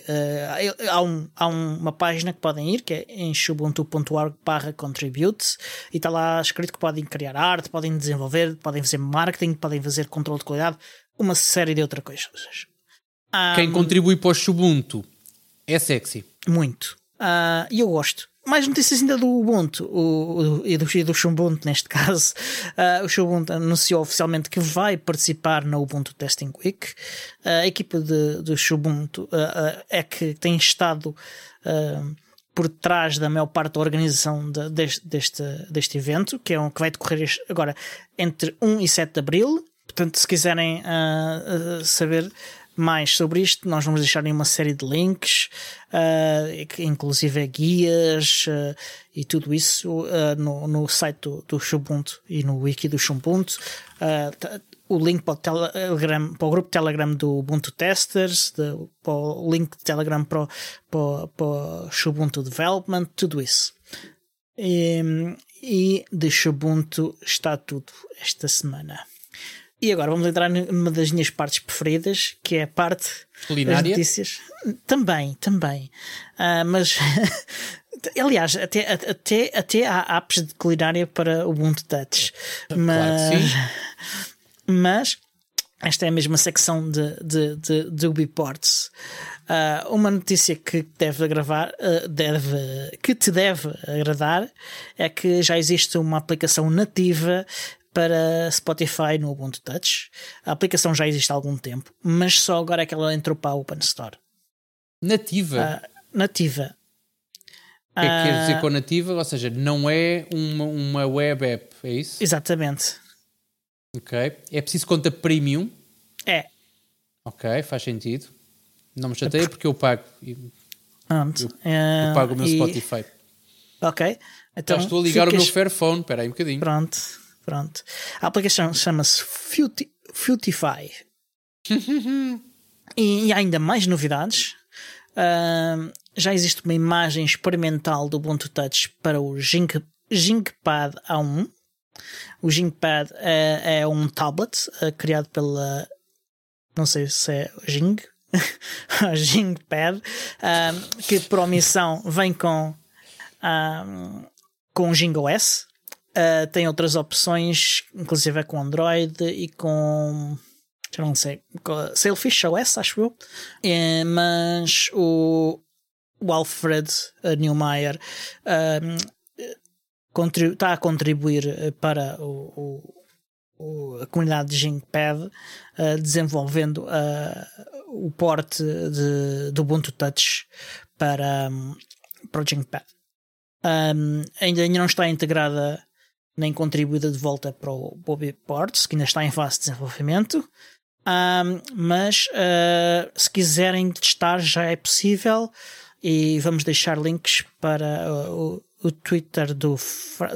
há, um, há uma página que podem ir, que é em xubuntu.org contribute, e está lá escrito que podem criar arte, podem desenvolver, podem fazer marketing, podem fazer controle de qualidade, uma série de outras coisas. Um, Quem contribui para o Xubuntu é sexy. Muito. Ah, e uh, eu gosto mais notícias ainda do Ubuntu o, o, e, do, e do Ubuntu neste caso. Uh, o Ubuntu anunciou oficialmente que vai participar na Ubuntu Testing Week. Uh, a equipa de, do Ubuntu uh, é que tem estado por trás da maior parte da organização de, deste, deste, deste evento, que é um que vai decorrer agora entre 1 e 7 de Abril. Portanto, se quiserem saber mais sobre isto, nós vamos deixar aí uma série de links, uh, inclusive guias uh, e tudo isso uh, no, no site do, do Xubuntu e no wiki do Xubuntu. o link para o, Telegram, para o grupo Telegram do Ubuntu Testers, de, para o link de Telegram para para, para o Xubuntu Development, tudo isso. E, e de Xubuntu está tudo esta semana. E agora vamos entrar numa das minhas partes preferidas, que é a parte Culinária? das notícias. Também, também. Uh, mas, aliás, até, até, até há apps de culinária para o Ubuntu Touch. Mas, claro mas esta é a mesma secção de, de, de, de Ubiports. Uh, uma notícia que deve agravar, uh, deve, que te deve agradar é que já existe uma aplicação nativa para Spotify no Ubuntu Touch. A aplicação já existe há algum tempo, mas só agora é que ela entrou para a Open Store. Nativa? Uh, nativa. O que é que quer dizer com nativa? Ou seja, não é uma, uma web app, é isso? Exatamente. Ok. É preciso conta premium? É. Ok, faz sentido. Não me chateia é porque eu pago. Pronto. Eu, eu pago o meu e... Spotify. Ok. Então, Já estou a ligar ficas... o meu Fairphone. Espera aí um bocadinho. Pronto. Pronto. A aplicação chama-se Futify. e, e, há ainda mais novidades. Uh, já existe uma imagem experimental do Ubuntu Touch para o Jink, Jinkpad A1. O Jinkpad é, é um tablet uh, criado pela. Não sei se é Jing. Jinkpad. Uh, que por omissão vem com. Uh, com o JingOS, Uh, tem outras opções, inclusive é com Android e com. Já não sei. Sailfish OS, acho eu. É, mas o, o Alfred Newmeyer uh, está a contribuir para o, o, a comunidade de Jingpad, uh, desenvolvendo o porte de, do Ubuntu Touch para, um, para o Jingpad. Um, ainda, ainda não está integrada nem contribuída de volta para o Bobby Ports, que ainda está em fase de desenvolvimento. Um, mas uh, se quiserem testar já é possível e vamos deixar links para uh, o, o, Twitter do,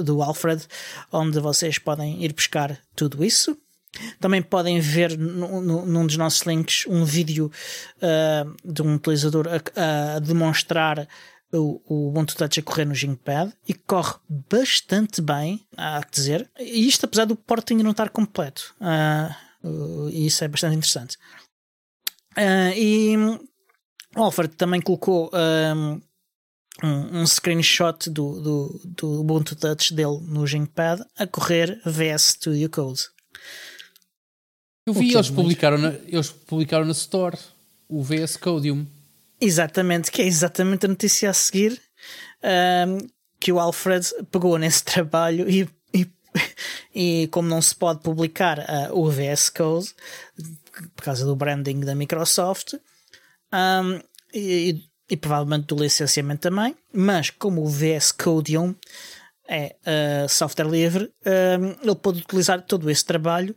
do Alfred, onde vocês podem ir buscar tudo isso. Também podem ver no, no, num dos nossos links um vídeo uh, de um utilizador a, a demonstrar o, o Ubuntu Touch a correr no Jingpad e corre bastante bem, há que dizer. E isto apesar do porte ainda não estar completo. Uh, e isso é bastante interessante. Uh, e o Alfred também colocou um, um, screenshot do, do, do Ubuntu Touch dele no Jingpad a correr VS Studio Code. Eu vi, eles, publicaram na, eles publicaram na Store o VS Codium. Exatamente, que é exatamente a notícia a seguir um, que o Alfred pegou nesse trabalho e, e, e como não se pode publicar uh, o VS Code por causa do branding da Microsoft um, e, e, provavelmente do licenciamento também, mas como o VS Codium é uh, software livre, ele pode utilizar todo esse trabalho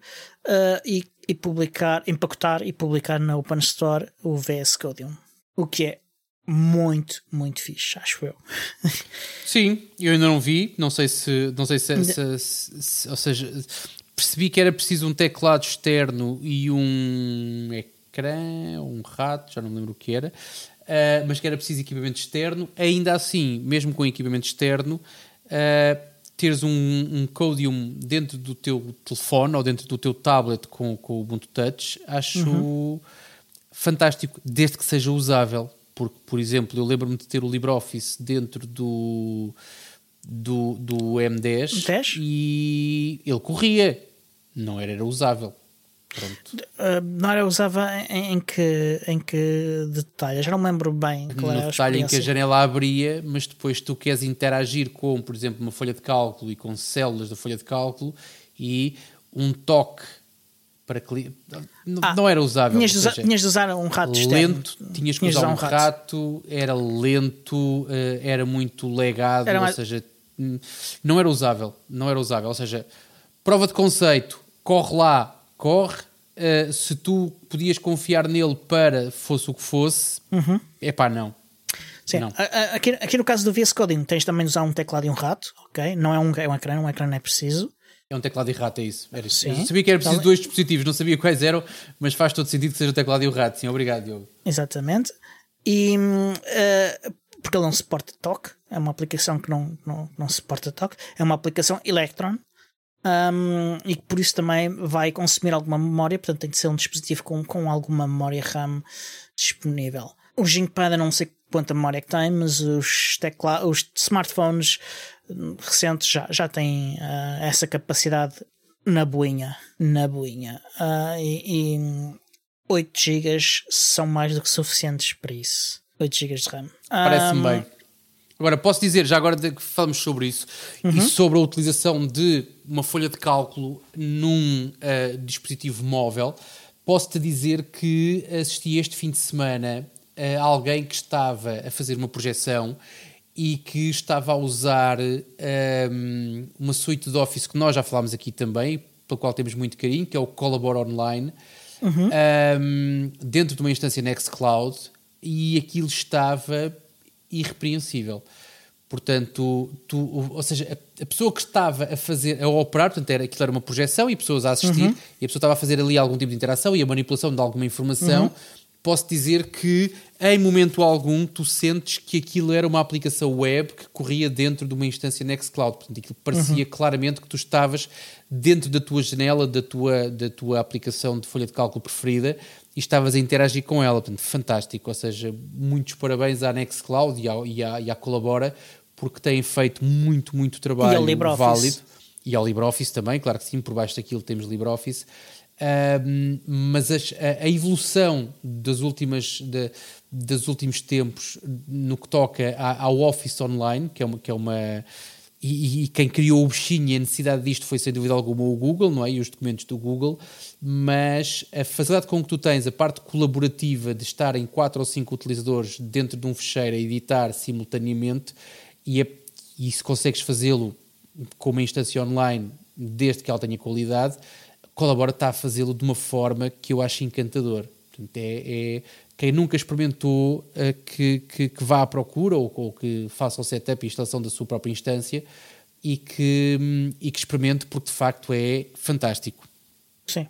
uh, e, e publicar, empacotar e publicar na Open Store o VS Codium. O que é muito, muito fixe, acho eu. Sim, eu ainda não vi, não sei se, não sei se, se, se, ou seja, percebi que era preciso um teclado externo e um ecrã, um rato, já não me lembro o que era, uh, mas que era preciso equipamento externo. Ainda assim, mesmo com equipamento externo, uh, teres um, um Codium dentro do teu telefone ou dentro do teu tablet com, com o Ubuntu Touch, acho. Uhum fantástico, desde que seja usável. Porque, por exemplo, eu lembro-me de ter o LibreOffice dentro do, do, do M10 10? e ele corria, não era, era usável. Uh, não era usável em, em, que, em que detalhe? Já não me lembro bem qual no detalhe em que a janela abria, mas depois tu queres interagir com, por exemplo, uma folha de cálculo e com células da folha de cálculo e um toque para cli... não, ah, não era usável. Tinhas de, usar, tinhas de usar um rato lento, externo. tinhas que usar, um rato. rato. era lento, eh, era muito legado, era mais... ou seja, não era usável, não era usável, ou seja, prova de conceito, corre lá, corre, uh, se tu podias confiar nele para fosse o que fosse, uhum. é pá, não. Sim, não. Aqui, aqui no caso do VS Coding tens também de usar um teclado e um rato, ok? Não é um, é um ecrã, um ecrã não é preciso. É um teclado e rato, é isso. Era isso. Sim. Eu sabia que era preciso dois dispositivos, não sabia quais eram, mas faz todo sentido que seja o teclado e o rato. Sim, obrigado, Diogo. Exatamente. E uh, porque ele não suporta toque, é uma aplicação que não, não, não suporta toque, é uma aplicação Electron. Um, e que por isso também vai consumir alguma memória, portanto tem de ser um dispositivo com, com alguma memória RAM disponível. O Ginkpad não sei quanta memória é que tem, mas os, tecla os smartphones recentes já, já têm uh, essa capacidade na boinha. Na boinha. Uh, e, e 8 GB são mais do que suficientes para isso. 8 GB de RAM. Parece-me um, bem. Agora, posso dizer, já agora que falamos sobre isso, uhum. e sobre a utilização de uma folha de cálculo num uh, dispositivo móvel, posso-te dizer que assisti este fim de semana a alguém que estava a fazer uma projeção e que estava a usar um, uma suite de Office que nós já falámos aqui também, pela qual temos muito carinho, que é o Collabore Online, uhum. um, dentro de uma instância Nextcloud, e aquilo estava irrepreensível. Portanto, tu, ou seja, a, a, pessoa que estava a fazer, a operar, portanto, era, aquilo era uma projeção e pessoas a assistir, uhum. e a pessoa estava a fazer ali algum tipo de interação e a manipulação de alguma informação. Uhum. Posso dizer que em momento algum tu sentes que aquilo era uma aplicação web que corria dentro de uma instância Nextcloud. Portanto, aquilo parecia uhum. claramente que tu estavas dentro da tua janela, da tua, da tua aplicação de folha de cálculo preferida e estavas a interagir com ela. Portanto, fantástico. Ou seja, muitos parabéns à Nextcloud e à, e à, e à Colabora porque têm feito muito, muito trabalho válido. E ao LibreOffice também, claro que sim, por baixo daquilo temos LibreOffice mas a, a, evolução das últimas, de, dos últimos tempos no que toca ao Office Online, que é uma. Que é uma e, e, quem criou o bichinho e a necessidade disto foi sem dúvida alguma o Google, não é? E os documentos do Google, mas a facilidade com que tu tens, a parte colaborativa de estar em quatro ou cinco utilizadores dentro de um fecheiro a editar simultaneamente, e, a, e se consegues fazê-lo com uma instância online, desde que ela tenha qualidade, Colabora está a fazê-lo de uma forma que eu acho encantador. Portanto, é, é quem nunca experimentou uh, que, que, que, vá à procura ou, ou, que faça o setup e instalação da sua própria instância e que, um, e que experimente porque de facto é fantástico. Sim,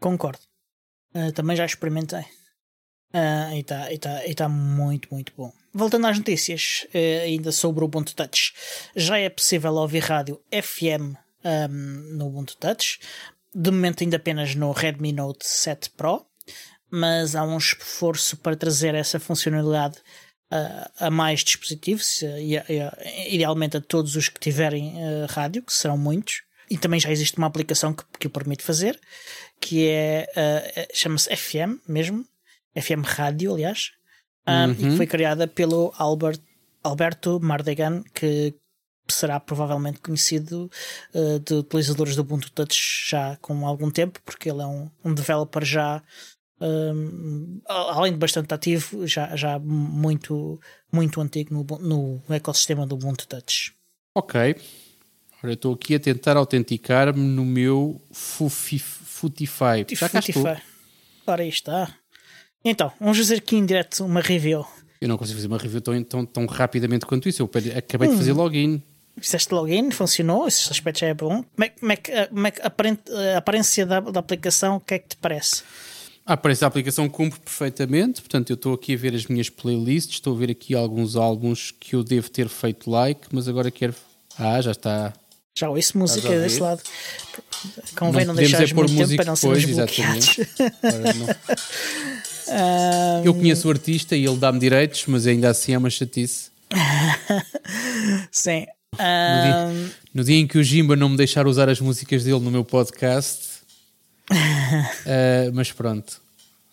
concordo. Uh, também já experimentei. Uh, e está tá, tá muito, muito bom. Voltando às notícias, uh, ainda sobre o Ubuntu Touch. Já é possível ouvir rádio FM um, no Ubuntu Touch, de momento ainda apenas no Redmi Note 7 Pro, mas há um esforço para trazer essa funcionalidade uh, a mais dispositivos, uh, e, uh, idealmente a todos os que tiverem rádio, que serão muitos. E também já existe uma aplicação que, que o permite fazer, que é, chama-se FM mesmo, FM Rádio, aliás, uhum. e que uhum. foi criada pelo Albert, Alberto Mardegan, que será provavelmente conhecido uh, de utilizadores do Ubuntu Touch já com algum tempo, porque ele é um, um developer já um, além de bastante ativo, já, já muito, muito antigo no, no ecossistema do Ubuntu Touch. Ok. Agora eu estou aqui a tentar autenticar-me no meu Futify. Já cá estou. Ora, aí está. Então, vamos fazer aqui em direto uma review. Eu não consigo fazer uma review tão, tão, tão rapidamente quanto isso. Eu acabei hum. de fazer login. Fizeste login, funcionou, esse aspecto já é bom. Como é, como é que, como é que a aparência da, da aplicação, o que é que te parece? A aparência da aplicação cumpre perfeitamente, portanto eu estou aqui a ver as minhas playlists, estou a ver aqui alguns álbuns que eu devo ter feito like, mas agora quero... Ah, já está... Já ouço música desse lado. Convém não, não deixar é muito tempo para não sermos bloqueados. eu conheço o artista e ele dá-me direitos, mas ainda assim é uma chatice. Sim, no, dia, no, dia, em que o Jimba não me deixar usar as músicas dele no meu podcast. uh, mas pronto.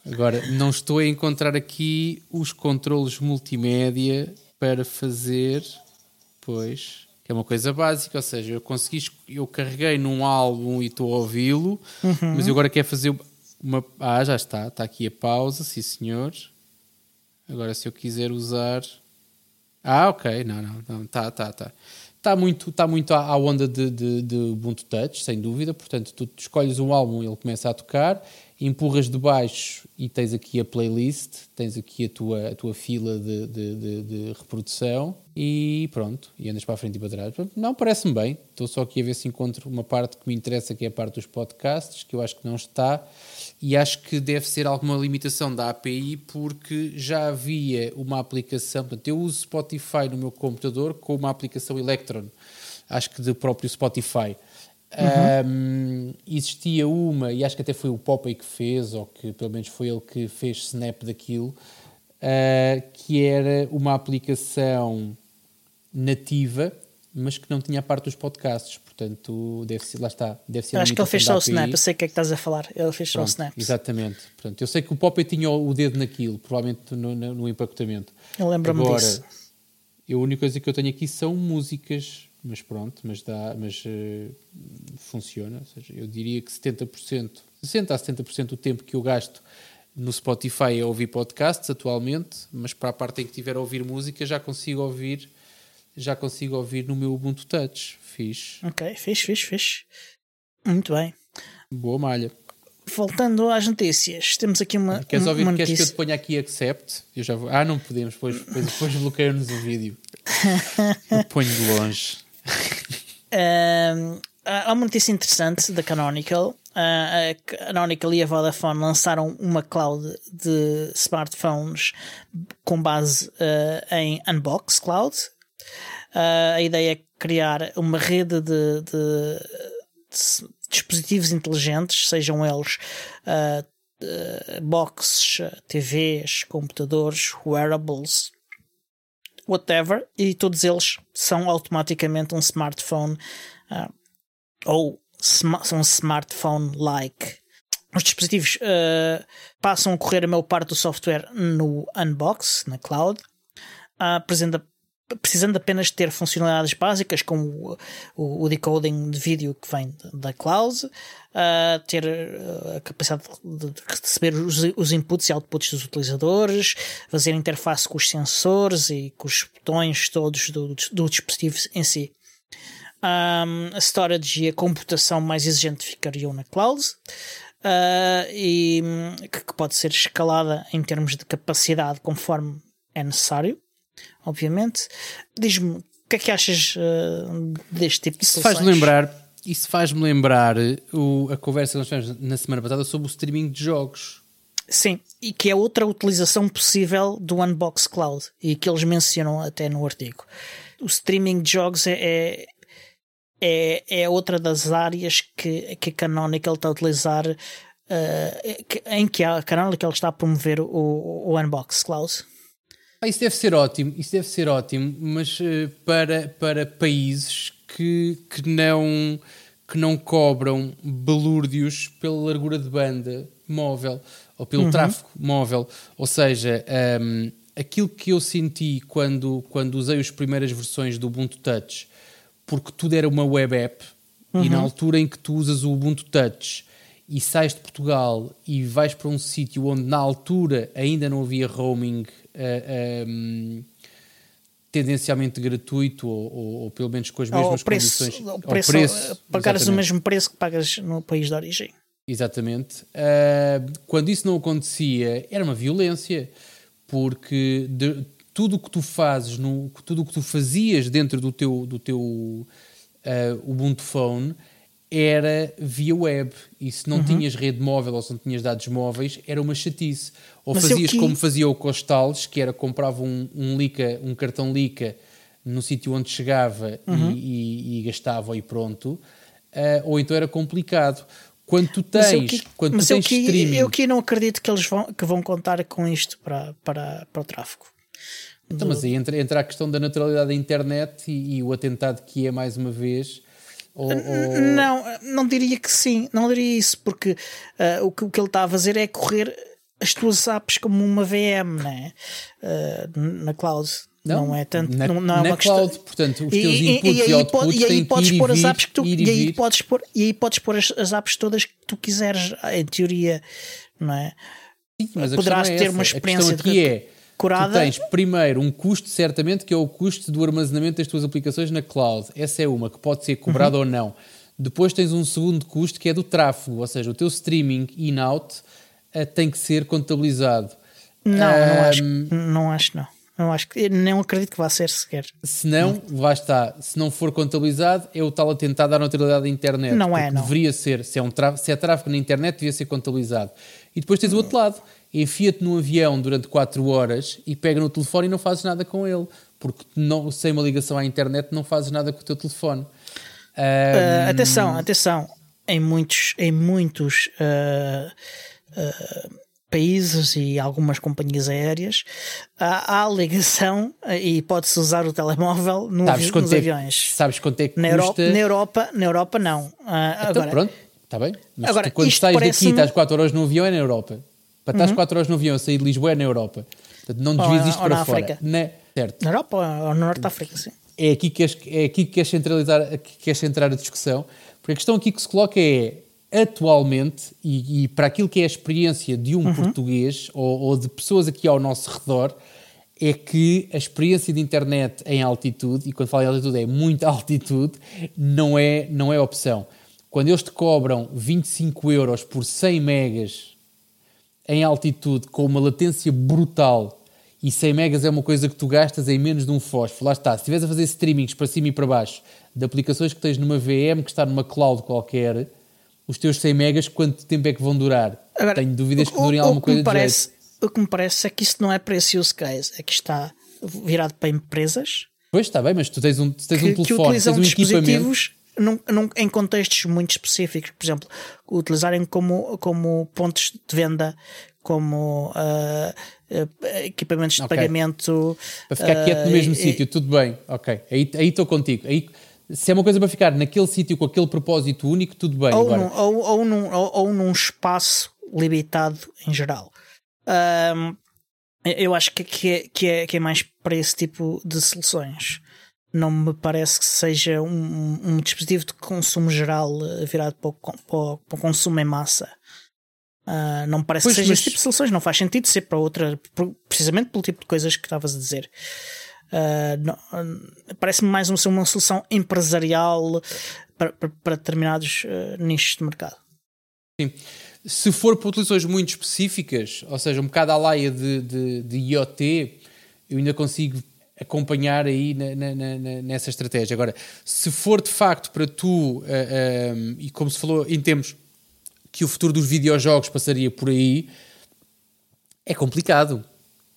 Agora, não estou a encontrar aqui os controles multimédia para fazer. Pois. que é uma coisa básica, ou seja, eu consegui, eu carreguei num álbum e estou a ouvi-lo, uhum. mas eu agora quero fazer uma. Ah, já está, está aqui a pausa, sim senhor. Agora se eu quiser usar. Ah, ok, não, não, não, tá, tá, tá. Está muito, tá muito à, onda de, de, de Ubuntu Touch, sem dúvida. Portanto, tu escolhes um álbum ele começa a tocar empurras de baixo e tens aqui a playlist, tens aqui a tua, a tua fila de, de, de reprodução e pronto, e andas para a frente e para trás. Não, parece-me bem. Estou só aqui a ver se encontro uma parte que me interessa, que é a parte dos podcasts, que eu acho que não está, e acho que deve ser alguma limitação da API, porque já havia uma aplicação, portanto, eu uso Spotify no meu computador com uma aplicação Electron, acho que do próprio Spotify. Uhum. Um, existia uma, e acho que até foi o Popeye que fez, ou que pelo menos foi ele que fez snap daquilo, uh, que era uma aplicação nativa, mas que não tinha a parte dos podcasts, portanto, deve ser, lá está, deve ser Acho que ele fez só o snap, eu sei o que é que estás a falar, ele fez Pronto, só o snap. Exatamente, portanto, eu sei que o Popeye tinha o dedo naquilo, provavelmente no, no, no empacotamento. Eu lembro-me disso. A única coisa que eu tenho aqui são músicas mas pronto, mas, dá, mas uh, funciona. Ou seja, eu diria que 70%, 60% a 70% do tempo que eu gasto no Spotify é ouvir podcasts atualmente, mas para a parte em que tiver a ouvir música já consigo ouvir, já consigo ouvir no meu Ubuntu Touch. Fiz. Ok, fiz, fiz, fiz. Muito bem. Boa malha. Voltando às notícias, temos aqui uma. Queres ouvir? Uma queres que eu te ponha aqui accept? Eu já vou... Ah, não podemos, depois, depois, depois bloqueia-nos o vídeo. eu ponho de longe há uma notícia interessante da Canonical. Uh, a Canonical e a Vodafone lançaram uma cloud de smartphones com base uh, em Unbox Cloud. Uh, a ideia é criar uma rede de, de, de dispositivos inteligentes, sejam eles boxes, TVs, computadores, wearables, whatever, e todos eles são automaticamente um smartphone uh, ou sm são um smartphone-like. Os dispositivos uh, passam a correr a maior parte do software no Unbox, na cloud, uh, precisando apenas ter funcionalidades básicas como o, o, decoding de vídeo que vem da cloud, uh, ter a capacidade de receber os, os, inputs e outputs dos utilizadores, fazer interface com os sensores e com os botões todos do, do, do dispositivo em si. Um, a storage e a computação mais exigente ficariam na cloud. Uh, e que, que pode ser escalada em termos de capacidade conforme é necessário obviamente. Diz-me, o que é que achas uh, deste tipo de isso faz lembrar Isso faz-me lembrar o, a conversa que nós tivemos na semana passada sobre o streaming de jogos. Sim, e que é outra utilização possível do Unbox Cloud e que eles mencionam até no artigo. O streaming de jogos é, é, é, é outra das áreas que, que a Canonical está a utilizar, uh, em que a Canonical está a promover o, o Unbox Cloud. Ah, isso deve ser ótimo, isso deve ser ótimo, mas uh, para, para países que, que, não, que não cobram balúrdios pela largura de banda móvel ou pelo uhum. tráfego móvel. Ou seja, um, aquilo que eu senti quando, quando usei as primeiras versões do Ubuntu Touch, porque tudo era uma web app, uhum. e na uhum. altura em que tu usas o Ubuntu Touch e sais de Portugal e vais para um sítio onde na altura ainda não havia roaming uh, um, tendencialmente gratuito ou, ou, ou, pelo menos com as mesmas preço, condições. O preço, preço pagares o mesmo preço que pagas no país de origem. Exatamente. Uh, quando isso não acontecia, era uma violência, porque de, tudo o que tu fazes, no, tudo o que tu fazias dentro do teu, do teu uh, Ubuntu Phone era via web. E se não uhum. tinhas rede móvel ou se não tinhas dados móveis, era uma chatice. Ou Mas fazias que... como fazia o Costales, que era comprava um, um, Lica, um cartão Lica no sítio onde chegava uhum. e, e, e, gastava e pronto. Uh, ou então era complicado. Quando tu tens, que, quando tens que, streaming... Eu que não acredito que eles vão, que vão contar com isto para, para, para o tráfego. Então, mas aí entra, entra a questão da naturalidade da internet e, e o atentado que é, mais uma vez, ou, ou... Não, não diria que sim, não diria isso, porque uh, o, que, o que ele está a fazer é correr as tuas apps como uma VM né? Uh, na cloud. Não, não é tanto. Na, não, não é uma cloud, questão... portanto, os teus e, inputs e, e, e outputs e aí podes pôr as apps que tu, e, aí podes pôr e aí podes pôr as, as apps todas que tu quiseres, em teoria, não é? Sim, mas a Poderás é ter essa. uma experiência a de é curada. Tu tens primeiro um custo, certamente, que é o custo do armazenamento das tuas aplicações na cloud. Essa é uma que pode ser cobrada Uhum. ou não. Depois tens um segundo custo que é do tráfego, ou seja, o teu streaming in-out uh, tem que ser contabilizado. Não, não acho, Um, não acho não. Não acho que não acredito que vá ser sequer. Se não, lá está. Se não for contabilizado, é o tal a tentar dar neutralidade à internet. Não é, não. Deveria ser. Se é, um tráfego, se é tráfego na internet, devia ser contabilizado. E depois tens o outro lado. Enfia-te num avião durante 4 horas e pega no telefone e não fazes nada com ele. Porque não, sem uma ligação à internet não fazes nada com o teu telefone. Uh, atenção, atenção. Em muitos, em muitos uh, uh, países e algumas companhias aéreas há, há ligação e pode-se usar o telemóvel no, sabes nos é, aviões. Sabes quanto é que na custa? Europa, na Europa, na Europa não. então agora, pronto, está bem. Mas agora, quando estás daqui e estás 4 horas no avião é na Europa. Para estás Uhum. 4 horas no avião a sair de Lisboa é na Europa. Portanto, não na- isto para na fora. África. Na- certo. na Europa ou no Norte da África, sim. é aqui que queres, é aqui que queres centralizar, que queres centrar a discussão, porque a questão aqui que se coloca é atualmente, e, e para aquilo que é a experiência de um português ou, ou de pessoas aqui ao nosso redor, é que a experiência de internet em altitude, e quando falo em altitude é muita altitude, não é, não é opção. Quando eles te cobram 25 euros por 100 megas em altitude com uma latência brutal e 100 megas é uma coisa que tu gastas em menos de um fósforo. Lá está, se estiveres a fazer streamings para cima e para baixo de aplicações que tens numa VM que está numa cloud qualquer, os teus 100 megas quanto tempo é que vão durar? Agora, Tenho dúvidas que o- durem o- alguma o que me coisa de parece. O que me parece é que isso não é para esse use case, é que está virado para empresas Pois está bem, mas tu tens um, tu tens que, um que telefone, tens utilizam um equipamento. dispositivos num- num- em contextos muito específicos, por exemplo, utilizarem como, como pontos de venda, como ah, equipamentos de Ok. pagamento. Para ficar quieto no ah, mesmo e- sítio, tudo bem, ok. Aí aí estou contigo. Aí, se é uma coisa para ficar naquele sítio com aquele propósito único, tudo bem. ou, Agora, num, ou, ou, num, ou, ou num espaço limitado em geral. Ahm, eu acho que, que, é, que, é, que é mais para esse tipo de soluções. Não me parece que seja um, um dispositivo de consumo geral eh, virado para o, para o- para o consumo em massa. Ah, não me parece Pois, que seja mas- esse tipo de soluções. Não faz sentido ser para outra, precisamente pelo tipo de coisas que estavas a dizer. Ah, Parece-me mais uma, uma solução empresarial para, para, para determinados ah, nichos de mercado. Sim. Se for para utilizações muito específicas, ou seja, um bocado à laia de, de, de IoT, eu ainda consigo acompanhar aí na- na- na- nessa estratégia. Agora, se for de facto para tu, ah, ah, e como se falou em termos que o futuro dos videojogos passaria por aí, é complicado.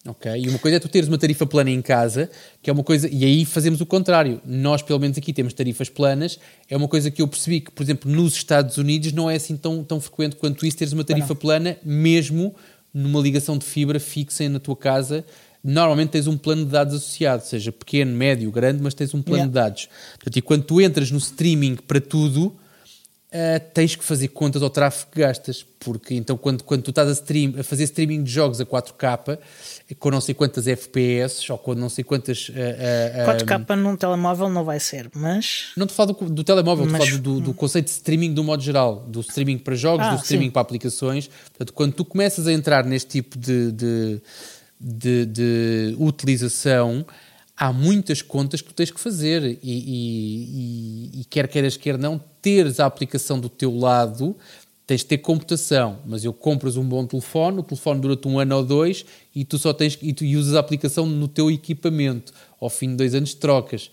Ok? E uma coisa é tu teres uma tarifa plana em casa, que é uma coisa, e aí fazemos o contrário. Nós, pelo menos aqui, temos tarifas planas. É uma coisa que eu percebi que, por exemplo, nos Estados Unidos não é assim tão, tão frequente quanto isso teres uma tarifa plana, mesmo numa ligação de fibra fixa na tua casa. Normalmente tens um plano de dados associado, seja pequeno, médio, grande, mas tens um plano Yeah. de dados. Portanto, e quando tu entras no streaming para tudo, Uh, tens que fazer contas ao tráfego que gastas, porque então quando, quando tu estás a, stream, a fazer streaming de jogos a 4K, com não sei quantas FPS ou com não sei quantas. uh, uh, 4K num telemóvel não vai ser, mas. Não te falo do, do telemóvel, Mas- te falo do, do conceito de streaming do modo geral, do streaming para jogos, Ah, do streaming sim. para aplicações. Portanto, quando tu começas a entrar neste tipo de, de, de- de utilização, há muitas contas que tu tens que fazer e, e- e- e quer queiras, quer não, teres a aplicação do teu lado, tens de ter computação, mas eu compras um bom telefone, o telefone dura-te um ano ou dois e tu só tens e tu usas a aplicação no teu equipamento. Ao fim de dois anos trocas.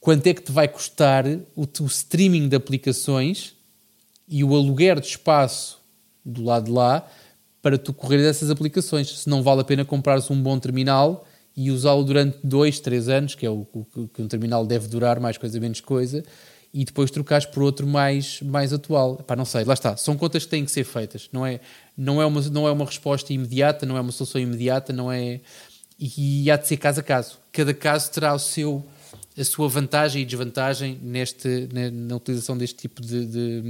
Quanto é que te vai custar o, o streaming de aplicações e o aluguer de espaço do lado de lá para tu correr dessas aplicações? Se não vale a pena comprares um bom terminal e usá-lo durante dois, três anos, que é o que um terminal deve durar, mais coisa, menos coisa, e depois trocares por outro mais, mais atual. Pá, não sei, lá está. São contas que têm que ser feitas. Não é, não é, uma, não é uma resposta imediata, não é uma solução imediata, não é... E, há de ser caso a caso. Cada caso terá o seu, a sua vantagem e desvantagem neste, na, utilização deste tipo de, de,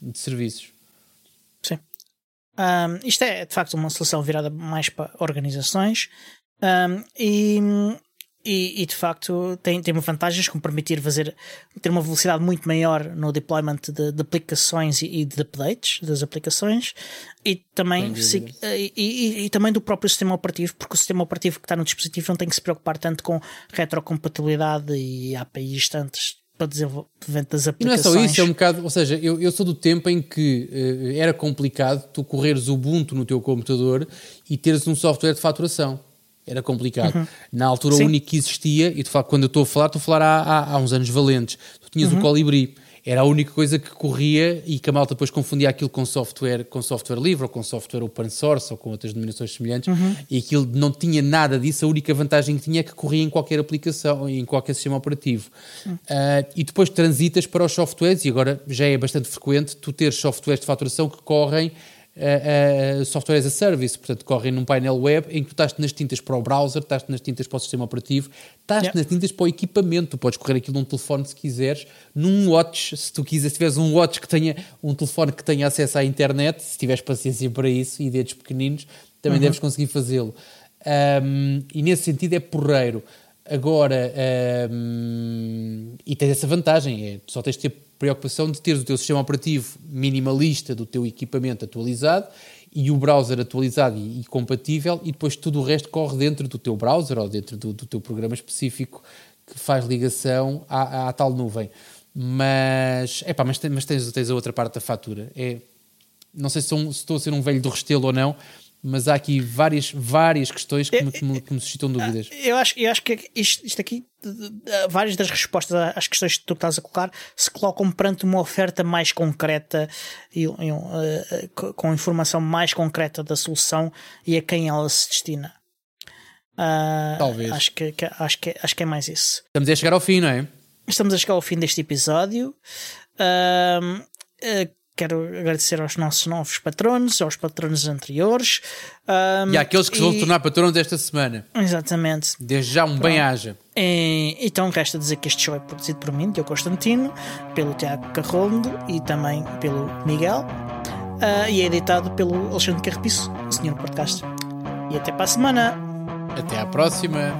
de serviços. Sim. Ahm, isto é de facto uma solução virada mais para organizações Ahm, e, e, e, de facto tem, tem vantagens como permitir fazer ter uma velocidade muito maior no deployment de, de aplicações e, e, de updates das aplicações e também, se, e, e, também do próprio sistema operativo, porque o sistema operativo que está no dispositivo não tem que se preocupar tanto com retrocompatibilidade e APIs tantas para desenvolvimento das aplicações. E não é só isso, é um bocado, ou seja, eu, eu sou do tempo em que uh, era complicado tu correres Ubuntu no teu computador e teres um software de faturação. Era complicado. Uhum. Na altura, Sim. o único que existia, e tu falo, quando eu estou a falar, estou a falar há, há, há uns anos valentes. Tu tinhas uhum. o Colibri. Era a única coisa que corria e que a malta depois confundia aquilo com software, com software livre ou com software open source ou com outras denominações semelhantes. Uhum. E aquilo não tinha nada disso. A única vantagem que tinha é que corria em qualquer aplicação, em qualquer sistema operativo. Uh, e depois transitas para os softwares, e agora já é bastante frequente tu ter softwares de faturação que correm uh, uh, software as a service, portanto, correm num painel web em que tu estás nas tintas para o browser, estás nas tintas para o sistema operativo, estás yeah. nas tintas para o equipamento. Tu podes correr aquilo num telefone se quiseres, num watch, se tu quiseres, se tiveres um watch que tenha um telefone que tenha acesso à internet, se tiveres paciência para isso e dedos pequeninos, também uhum. deves conseguir fazê-lo. Um, e nesse sentido é porreiro. Agora, um, e tens essa vantagem, é, só tens de ter preocupação de teres o teu sistema operativo minimalista do teu equipamento atualizado e o browser atualizado e, e, compatível e depois tudo o resto corre dentro do teu browser ou dentro do, do teu programa específico que faz ligação à, à tal nuvem. Mas, epá, mas, mas tens, tens a outra parte da fatura. É, não sei se, sou, se estou a ser um velho do restelo ou não, mas há aqui várias, várias questões que, me, que, me, que me suscitam dúvidas. Eu acho, eu acho que isto, isto aqui, várias das respostas às questões que tu estás a colocar, se colocam perante uma oferta mais concreta e, e uh, com informação mais concreta da solução e a quem ela se destina. Uh, Talvez. Acho que, que, acho, que, acho que é mais isso. Estamos a chegar ao fim, não é? Estamos a chegar ao fim deste episódio. Uh, Quero agradecer aos nossos novos patronos, aos patronos anteriores. Um, e àqueles que e... vão tornar patronos esta semana. Exatamente. Desde já um bem-aja. Então resta dizer que este show é produzido por mim, Diogo Constantino, pelo Tiago Carrondo e também pelo Miguel. Uh, e é editado pelo Alexandre Carrepiço, o senhor podcast. E até para a semana. Até à próxima.